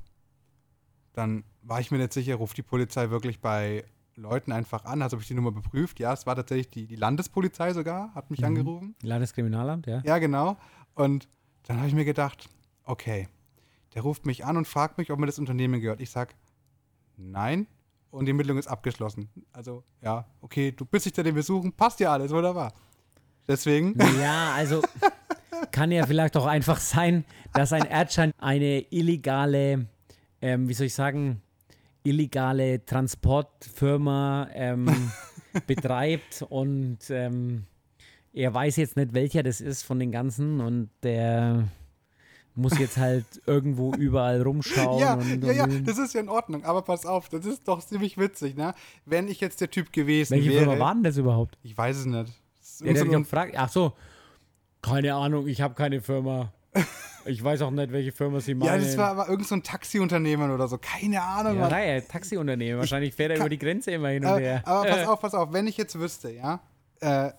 Dann war ich mir nicht sicher, ruft die Polizei wirklich bei Leuten einfach an, also habe ich die Nummer beprüft. Ja, es war tatsächlich die, die Landespolizei sogar, hat mich Mhm. angerufen. Landeskriminalamt, ja? Ja, genau. Und dann habe ich mir gedacht, okay, der ruft mich an und fragt mich, ob mir das Unternehmen gehört. Ich sag, nein. Und die Ermittlung ist abgeschlossen. Also, ja, okay, du bist dich da den besuchen, passt ja alles, wunderbar. Deswegen, Ja, also kann ja vielleicht auch einfach sein, dass ein Erdschein eine illegale, ähm, wie soll ich sagen, illegale Transportfirma ähm, betreibt und ähm, er weiß jetzt nicht, welcher das ist von den ganzen und der muss jetzt halt irgendwo überall rumschauen. ja, und, ja, ja, das ist ja in Ordnung. Aber pass auf, das ist doch ziemlich witzig, ne? Wenn ich jetzt der Typ gewesen welche wäre. Firma war denn das überhaupt? Ich weiß es nicht. Das ist Der, ein- gefragt, ach so, keine Ahnung, ich habe keine Firma. Ich weiß auch nicht, welche Firma sie meinen. ja, das war aber irgend so ein Taxiunternehmen oder so. Keine Ahnung. Ja, naja, Taxiunternehmen. Wahrscheinlich fährt er über die Grenze immer hin und Aber, her. aber pass auf, pass auf, wenn ich jetzt wüsste, ja, äh,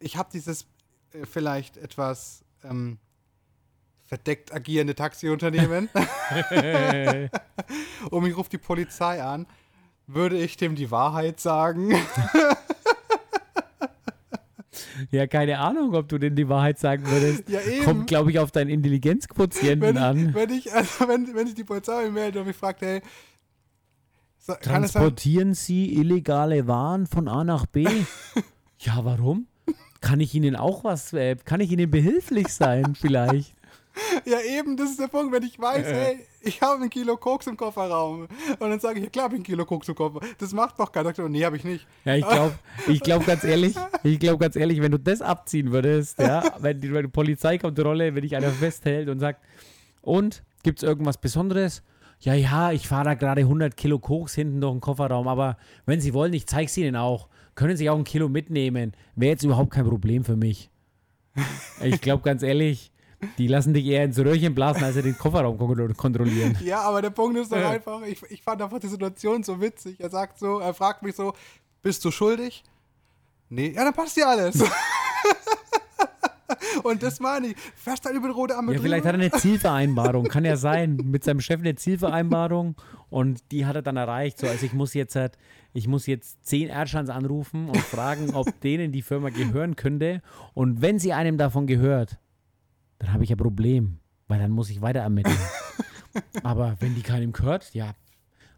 ich habe dieses äh, vielleicht etwas ähm, verdeckt agierende Taxiunternehmen und mich ruft die Polizei an, würde ich dem die Wahrheit sagen? Ja, keine Ahnung, ob du denn die Wahrheit sagen würdest. ja, eben. Kommt, glaube ich, auf deinen Intelligenzquotienten wenn, an. ich, wenn ich, also wenn, wenn sich die Polizei meldet und mich fragt, hey, so? Transportieren Sie illegale Waren von A nach B? ja, warum? kann ich Ihnen auch was, äh, kann ich Ihnen behilflich sein vielleicht? Ja, eben, das ist der Punkt, wenn ich weiß, hey, ich habe ein Kilo Koks im Kofferraum. Und dann sage ich, ja klar, habe ich ein Kilo Koks im Kofferraum. Das macht doch keiner. Nee, habe ich nicht. Ja, ich glaube, ich glaube ganz ehrlich, ich glaube ganz ehrlich, wenn du das abziehen würdest, ja, wenn die, die Polizeikontrolle, wenn dich einer festhält und sagt, und, gibt es irgendwas Besonderes? Ja, ja, ich fahre da gerade 100 Kilo Koks hinten durch den Kofferraum, aber wenn Sie wollen, ich zeige es Ihnen auch. Können Sie auch ein Kilo mitnehmen. Wäre jetzt überhaupt kein Problem für mich. Ich glaube ganz ehrlich, die lassen dich eher ins Röhrchen blasen, als sie den Kofferraum kontrollieren. Ja, aber der Punkt ist doch einfach, ich, ich fand einfach die Situation so witzig. Er sagt so, er fragt mich so, bist du schuldig? Nee, ja, dann passt ja alles. Und das meine ich. Fährst halt über die rote Ampel Ja, vielleicht hat er eine Zielvereinbarung. Kann ja sein. Mit seinem Chef eine Zielvereinbarung. Und die hat er dann erreicht. So, also ich muss jetzt halt, ich muss jetzt zehn Erdschans anrufen und fragen, ob denen die Firma gehören könnte. Und wenn sie einem davon gehört, dann habe ich ein Problem. Weil dann muss ich weiter ermitteln. Aber wenn die keinem gehört, ja,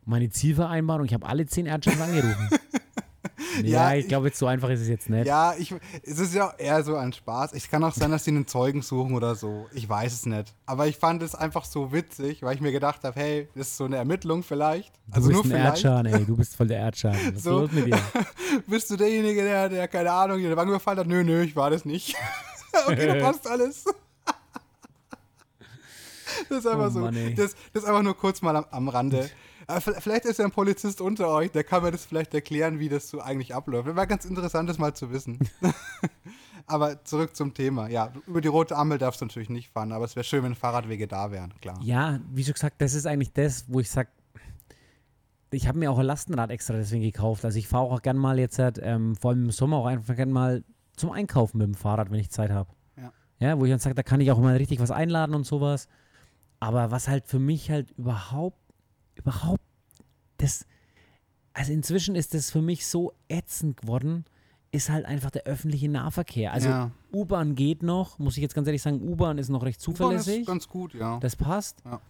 meine Zielvereinbarung, ich habe alle zehn Erdschans angerufen. Ja, ich glaube, so einfach ist es jetzt nicht. Ja, ich, es ist ja eher so ein Spaß. Es kann auch sein, dass sie einen Zeugen suchen oder so. Ich weiß es nicht. Aber ich fand es einfach so witzig, weil ich mir gedacht habe, hey, das ist so eine Ermittlung vielleicht. Du Also bist nur ein vielleicht. Erdschan, ey. Du bist voll der Erdschan. Was So. ist los mit dir? Bist du derjenige, der, der keine Ahnung, der Wangen überfallen hat? Nö, nö, ich war das nicht. okay, dann passt alles. Das ist einfach Oh so. Mann, das, das ist einfach nur kurz mal am, am Rande. Aber v- vielleicht ist ja ein Polizist unter euch, der kann mir das vielleicht erklären, wie das so eigentlich abläuft. Wäre ganz interessant, das mal zu wissen. aber zurück zum Thema. Ja, über die rote Ampel darfst du natürlich nicht fahren, aber es wäre schön, wenn Fahrradwege da wären, klar. Ja, wie schon gesagt, das ist eigentlich das, wo ich sage, ich habe mir auch ein Lastenrad extra deswegen gekauft. Also ich fahre auch gern mal jetzt, halt, ähm, vor allem im Sommer auch einfach gern mal zum Einkaufen mit dem Fahrrad, wenn ich Zeit habe. Ja. ja, wo ich dann sage, da kann ich auch mal richtig was einladen und sowas. Aber was halt für mich halt überhaupt, überhaupt das, also inzwischen ist das für mich so ätzend geworden, ist halt einfach der öffentliche Nahverkehr. Also ja. U-Bahn geht noch, muss ich jetzt ganz ehrlich sagen, U-Bahn ist noch recht zuverlässig. ist ganz gut, ja. Das passt. Ja.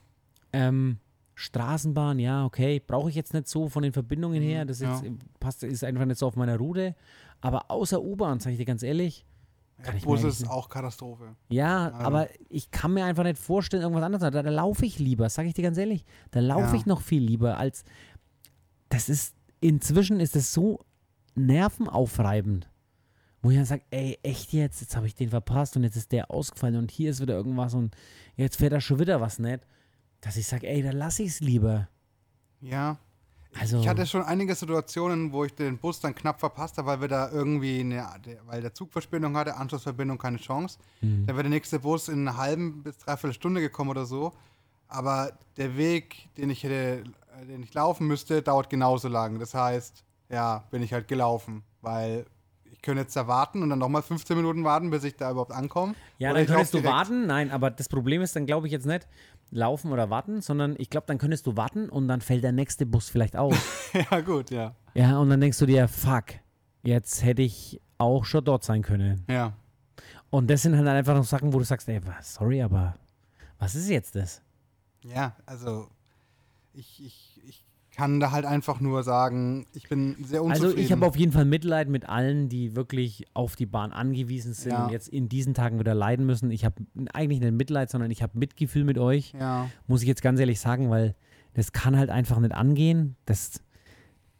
Ähm, Straßenbahn, ja, okay. Brauche ich jetzt nicht so von den Verbindungen her. Das Ja. jetzt, passt, ist einfach nicht so auf meiner Route. Aber außer U-Bahn, sage ich dir ganz ehrlich, kann ich mir Bus eigentlich ist nicht- auch Katastrophe. ja, Also. aber ich kann mir einfach nicht vorstellen, irgendwas anderes. Da, da laufe ich lieber, sage ich dir ganz ehrlich. Da laufe Ja. ich noch viel lieber als. Das ist, inzwischen ist es so nervenaufreibend. Wo ich dann sage, ey, echt jetzt, jetzt habe ich den verpasst und jetzt ist der ausgefallen und hier ist wieder irgendwas und jetzt fährt da schon wieder was nicht. Dass ich sage, ey, da lasse ich es lieber. Ja. Also, Ich hatte schon einige Situationen, wo ich den Bus dann knapp verpasst habe, weil wir da irgendwie eine, der- weil der Zugverbindung hatte, Anschlussverbindung keine Chance. Mhm. Dann wäre der nächste Bus in einer halben bis dreiviertel Stunde gekommen oder so. Aber der Weg, den ich hätte, den ich laufen müsste, dauert genauso lang. Das heißt, ja, bin ich halt gelaufen, weil ich könnte jetzt da warten und dann nochmal 15 Minuten warten, bis ich da überhaupt ankomme. Ja, dann könntest du warten. Nein, aber das Problem ist dann, glaube ich, jetzt nicht laufen oder warten, sondern ich glaube, dann könntest du warten und dann fällt der nächste Bus vielleicht aus. Ja, gut, ja. ja, und dann denkst du dir, fuck, jetzt hätte ich auch schon dort sein können. Ja. Und das sind halt einfach noch Sachen, wo du sagst, ey, was, sorry, aber was ist jetzt das? Ja, also ich, ich, ich kann da halt einfach nur sagen, ich bin sehr unzufrieden. Also ich habe auf jeden Fall Mitleid mit allen, die wirklich auf die Bahn angewiesen sind Ja. und jetzt in diesen Tagen wieder leiden müssen. Ich habe eigentlich nicht Mitleid, sondern ich habe Mitgefühl mit euch. ja, muss ich jetzt ganz ehrlich sagen, weil das kann halt einfach nicht angehen. Das,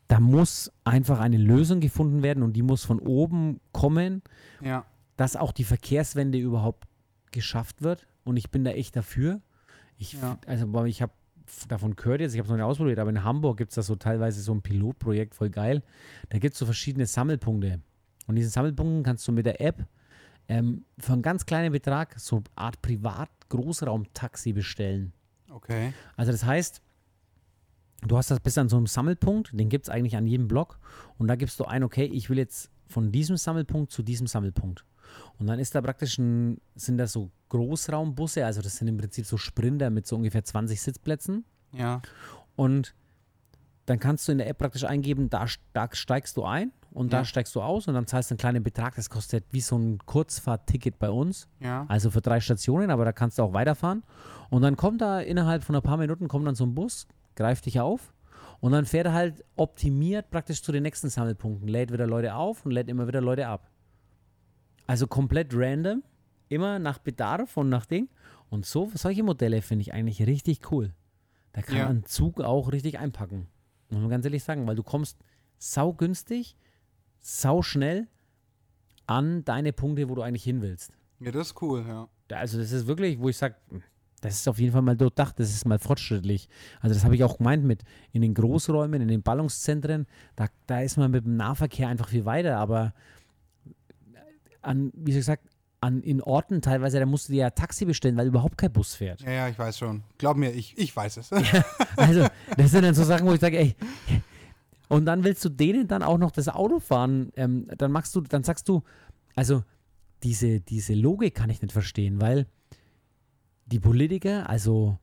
da muss einfach eine Lösung gefunden werden und die muss von oben kommen, ja, dass auch die Verkehrswende überhaupt geschafft wird. Und ich bin da echt dafür. Ich. Also ich habe davon gehört jetzt, ich habe es noch nicht ausprobiert, aber in Hamburg gibt es da so teilweise so ein Pilotprojekt, voll geil. Da gibt es so verschiedene Sammelpunkte. Und diesen Sammelpunkten kannst du mit der App ähm, für einen ganz kleinen Betrag so eine Art Privat-Großraumtaxi bestellen. okay. Also das heißt, du hast das bis an so einem Sammelpunkt, den gibt es eigentlich an jedem Block und da gibst du ein, okay, ich will jetzt von diesem Sammelpunkt zu diesem Sammelpunkt. Und dann ist da praktisch ein, sind das so Großraumbusse, also das sind im Prinzip so Sprinter mit so ungefähr 20 Sitzplätzen Ja, und dann kannst du in der App praktisch eingeben, da, da steigst du ein und da Ja. steigst du aus und dann zahlst du einen kleinen Betrag, das kostet wie so ein Kurzfahrtticket bei uns. ja, Also für drei Stationen, aber da kannst du auch weiterfahren. Und dann kommt da innerhalb von ein paar Minuten kommt dann so ein Bus, greift dich auf und dann fährt er halt optimiert praktisch zu den nächsten Sammelpunkten, lädt wieder Leute auf und lädt immer wieder Leute ab. Also komplett random, immer nach Bedarf und nach Ding. Und so, solche Modelle finde ich eigentlich richtig cool. Da kann Ja. Zug auch richtig einpacken. Muss man ganz ehrlich sagen, weil du kommst saugünstig, sauschnell an deine Punkte, wo du eigentlich hin willst. Ja, das ist cool, ja. Also das ist wirklich, wo ich sage, das ist auf jeden Fall mal durchdacht, das ist mal fortschrittlich. Also das habe ich auch gemeint mit in den Großräumen, in den Ballungszentren, da, da ist man mit dem Nahverkehr einfach viel weiter, aber an, wie sagen, an, in Orten teilweise, da musst du dir ja Taxi bestellen, weil überhaupt kein Bus fährt. Ja, ja, ich weiß schon. Glaub mir, ich, ich weiß es. Also das sind dann so Sachen, wo ich sage, ey, und dann willst du denen dann auch noch das Auto fahren, ähm, dann machst du, dann sagst du, also diese, diese Logik kann ich nicht verstehen, weil die Politiker, also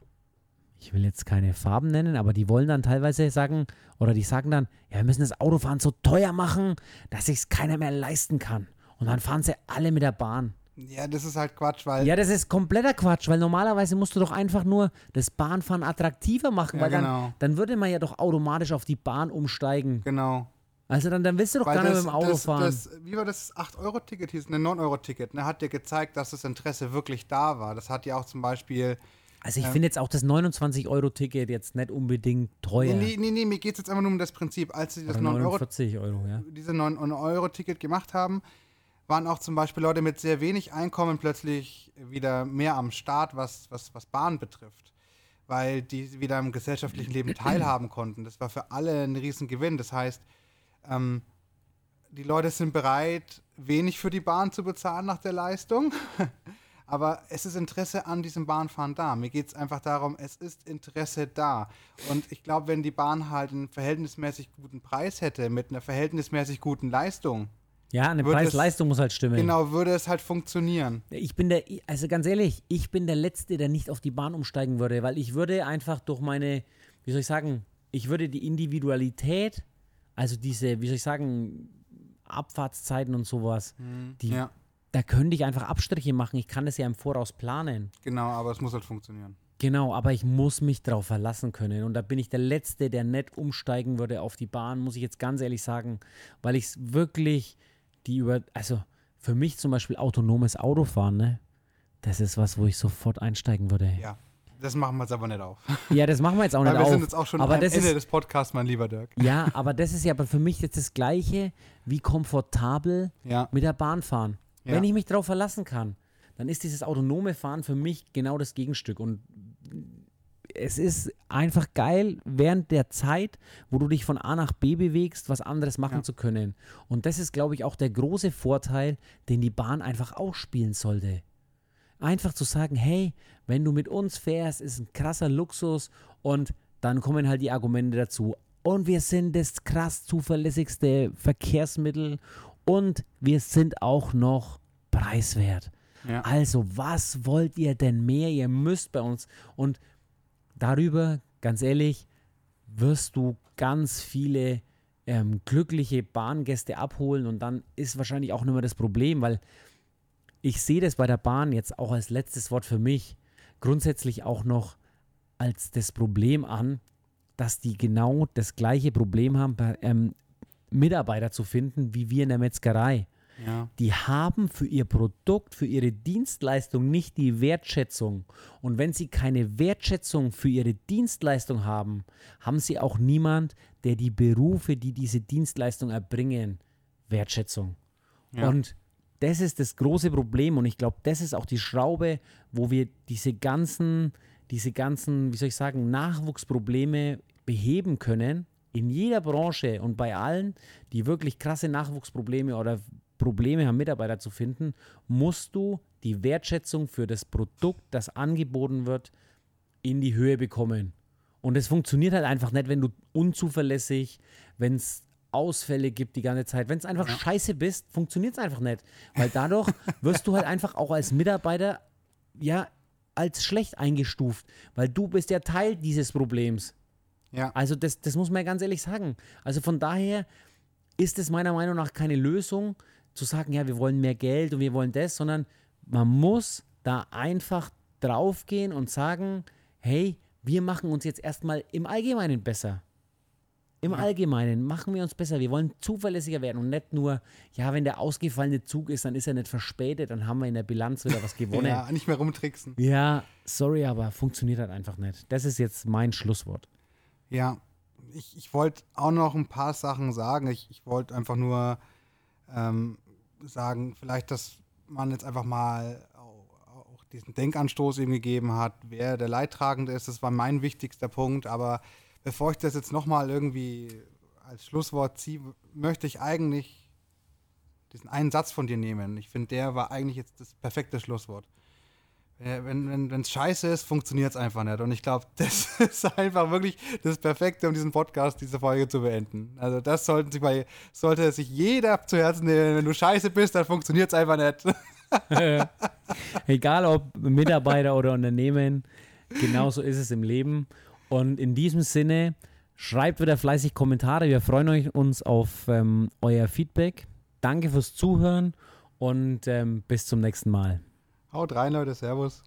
ich will jetzt keine Farben nennen, aber die wollen dann teilweise sagen, oder die sagen dann, ja, wir müssen das Autofahren so teuer machen, dass sich es keiner mehr leisten kann. Und dann fahren sie alle mit der Bahn. ja, das ist halt Quatsch, weil. Ja, das ist kompletter Quatsch, weil normalerweise musst du doch einfach nur das Bahnfahren attraktiver machen, Ja, weil dann, genau. dann würde man ja doch automatisch auf die Bahn umsteigen. Genau. Also dann, dann willst du doch Weil gar nicht das, mit dem Auto das, fahren. das, wie war das 8-Euro-Ticket hieß? Ne, 9-Euro-Ticket. Ne, hat dir gezeigt, dass das Interesse wirklich da war. Das hat ja auch zum Beispiel. also ich finde jetzt auch das 29-Euro-Ticket jetzt nicht unbedingt teuer. Nee, nee, nee, mir geht es jetzt einfach nur um das Prinzip. Als sie das Oder 9 Euro, 49 Euro, ja. diese 9-Euro-Ticket gemacht haben, waren auch zum Beispiel Leute mit sehr wenig Einkommen plötzlich wieder mehr am Start, was, was, was Bahn betrifft. Weil die wieder im gesellschaftlichen Leben teilhaben konnten. Das war für alle ein Riesengewinn. Das heißt, ähm, die Leute sind bereit, wenig für die Bahn zu bezahlen nach der Leistung. Aber es ist Interesse an diesem Bahnfahren da. Mir geht es einfach darum, es ist Interesse da. Und ich glaube, wenn die Bahn halt einen verhältnismäßig guten Preis hätte, mit einer verhältnismäßig guten Leistung, Ja, eine Preis-Leistung muss halt stimmen. genau, würde es halt funktionieren. Ich bin der, also ganz ehrlich, ich bin der Letzte, der nicht auf die Bahn umsteigen würde, weil ich würde einfach durch meine, wie soll ich sagen, ich würde die Individualität, also diese, wie soll ich sagen, Abfahrtszeiten und sowas, die, Ja, da könnte ich einfach Abstriche machen. Ich kann das ja im Voraus planen. genau, aber es muss halt funktionieren. Genau, aber ich muss mich darauf verlassen können. Und da bin ich der Letzte, der nicht umsteigen würde auf die Bahn, muss ich jetzt ganz ehrlich sagen, weil ich es wirklich die über, also für mich zum Beispiel autonomes Autofahren, ne? Das ist was, wo ich sofort einsteigen würde. Ja, das machen wir jetzt aber nicht auf. Ja, das machen wir jetzt auch nicht wir auf. sind jetzt auch schon aber am das Ende ist, des Podcasts, mein lieber Dirk. ja, aber das ist ja aber für mich jetzt das Gleiche wie komfortabel Ja, mit der Bahn fahren. Ja. Wenn ich mich darauf verlassen kann, dann ist dieses autonome Fahren für mich genau das Gegenstück. Und es ist einfach geil, während der Zeit, wo du dich von A nach B bewegst, was anderes machen Ja. zu können. Und das ist, glaube ich, auch der große Vorteil, den die Bahn einfach ausspielen sollte. Einfach zu sagen, hey, wenn du mit uns fährst, ist ein krasser Luxus und dann kommen halt die Argumente dazu. Und wir sind das krass zuverlässigste Verkehrsmittel und wir sind auch noch preiswert. ja. Also, was wollt ihr denn mehr? Ihr müsst bei uns. Und darüber, ganz ehrlich, wirst du ganz viele ähm, glückliche Bahngäste abholen und dann ist wahrscheinlich auch nicht mehr das Problem, weil ich sehe das bei der Bahn jetzt auch als letztes Wort für mich grundsätzlich auch noch als das Problem an, dass die genau das gleiche Problem haben, ähm, Mitarbeiter zu finden, wie wir in der Metzgerei ja. die haben für ihr Produkt, für ihre Dienstleistung nicht die Wertschätzung. Und wenn sie keine Wertschätzung für ihre Dienstleistung haben, haben sie auch niemand, der die Berufe, die diese Dienstleistung erbringen, Wertschätzung. Ja. Und das ist das große Problem und ich glaube, das ist auch die Schraube, wo wir diese ganzen, diese ganzen, wie soll ich sagen, Nachwuchsprobleme beheben können. In jeder Branche und bei allen, die wirklich krasse Nachwuchsprobleme oder Probleme haben, Mitarbeiter zu finden, musst du die Wertschätzung für das Produkt, das angeboten wird, in die Höhe bekommen. Und es funktioniert halt einfach nicht, wenn du unzuverlässig, wenn es Ausfälle gibt die ganze Zeit. Wenn es einfach scheiße bist, funktioniert es einfach nicht. Weil dadurch wirst du halt einfach auch als Mitarbeiter ja als schlecht eingestuft, weil du bist ja Teil dieses Problems. ja. Also das, das muss man ja ganz ehrlich sagen. Also von daher ist es meiner Meinung nach keine Lösung, zu sagen, ja, wir wollen mehr Geld und wir wollen das, sondern man muss da einfach draufgehen und sagen, hey, wir machen uns jetzt erstmal im Allgemeinen besser. Im Ja. Allgemeinen machen wir uns besser. Wir wollen zuverlässiger werden und nicht nur, ja, wenn der ausgefallene Zug ist, dann ist er nicht verspätet, dann haben wir in der Bilanz wieder was gewonnen. Ja, nicht mehr rumtricksen. Ja, sorry, aber funktioniert halt einfach nicht. Das ist jetzt mein Schlusswort. Ja, ich, ich wollte auch noch ein paar Sachen sagen. Ich, ich wollte einfach nur ähm, sagen, vielleicht, dass man jetzt einfach mal auch, diesen Denkanstoß ihm gegeben hat, wer der Leidtragende ist. Das war mein wichtigster Punkt. Aber bevor ich das jetzt nochmal irgendwie als Schlusswort ziehe, möchte ich eigentlich diesen einen Satz von dir nehmen. Ich finde, der war eigentlich jetzt das perfekte Schlusswort. Äh, Wenn es wenn, scheiße ist, funktioniert es einfach nicht. Und ich glaube, das ist einfach wirklich das Perfekte, um diesen Podcast, diese Folge zu beenden. Also das sollten sich bei, sollte sich jeder zu Herzen nehmen. Wenn du scheiße bist, dann funktioniert es einfach nicht. Egal ob Mitarbeiter oder Unternehmen, genauso ist es im Leben. Und in diesem Sinne, schreibt wieder fleißig Kommentare. Wir freuen euch, uns auf ähm, euer Feedback. Danke fürs Zuhören und ähm, bis zum nächsten Mal. Haut rein, Leute. Servus.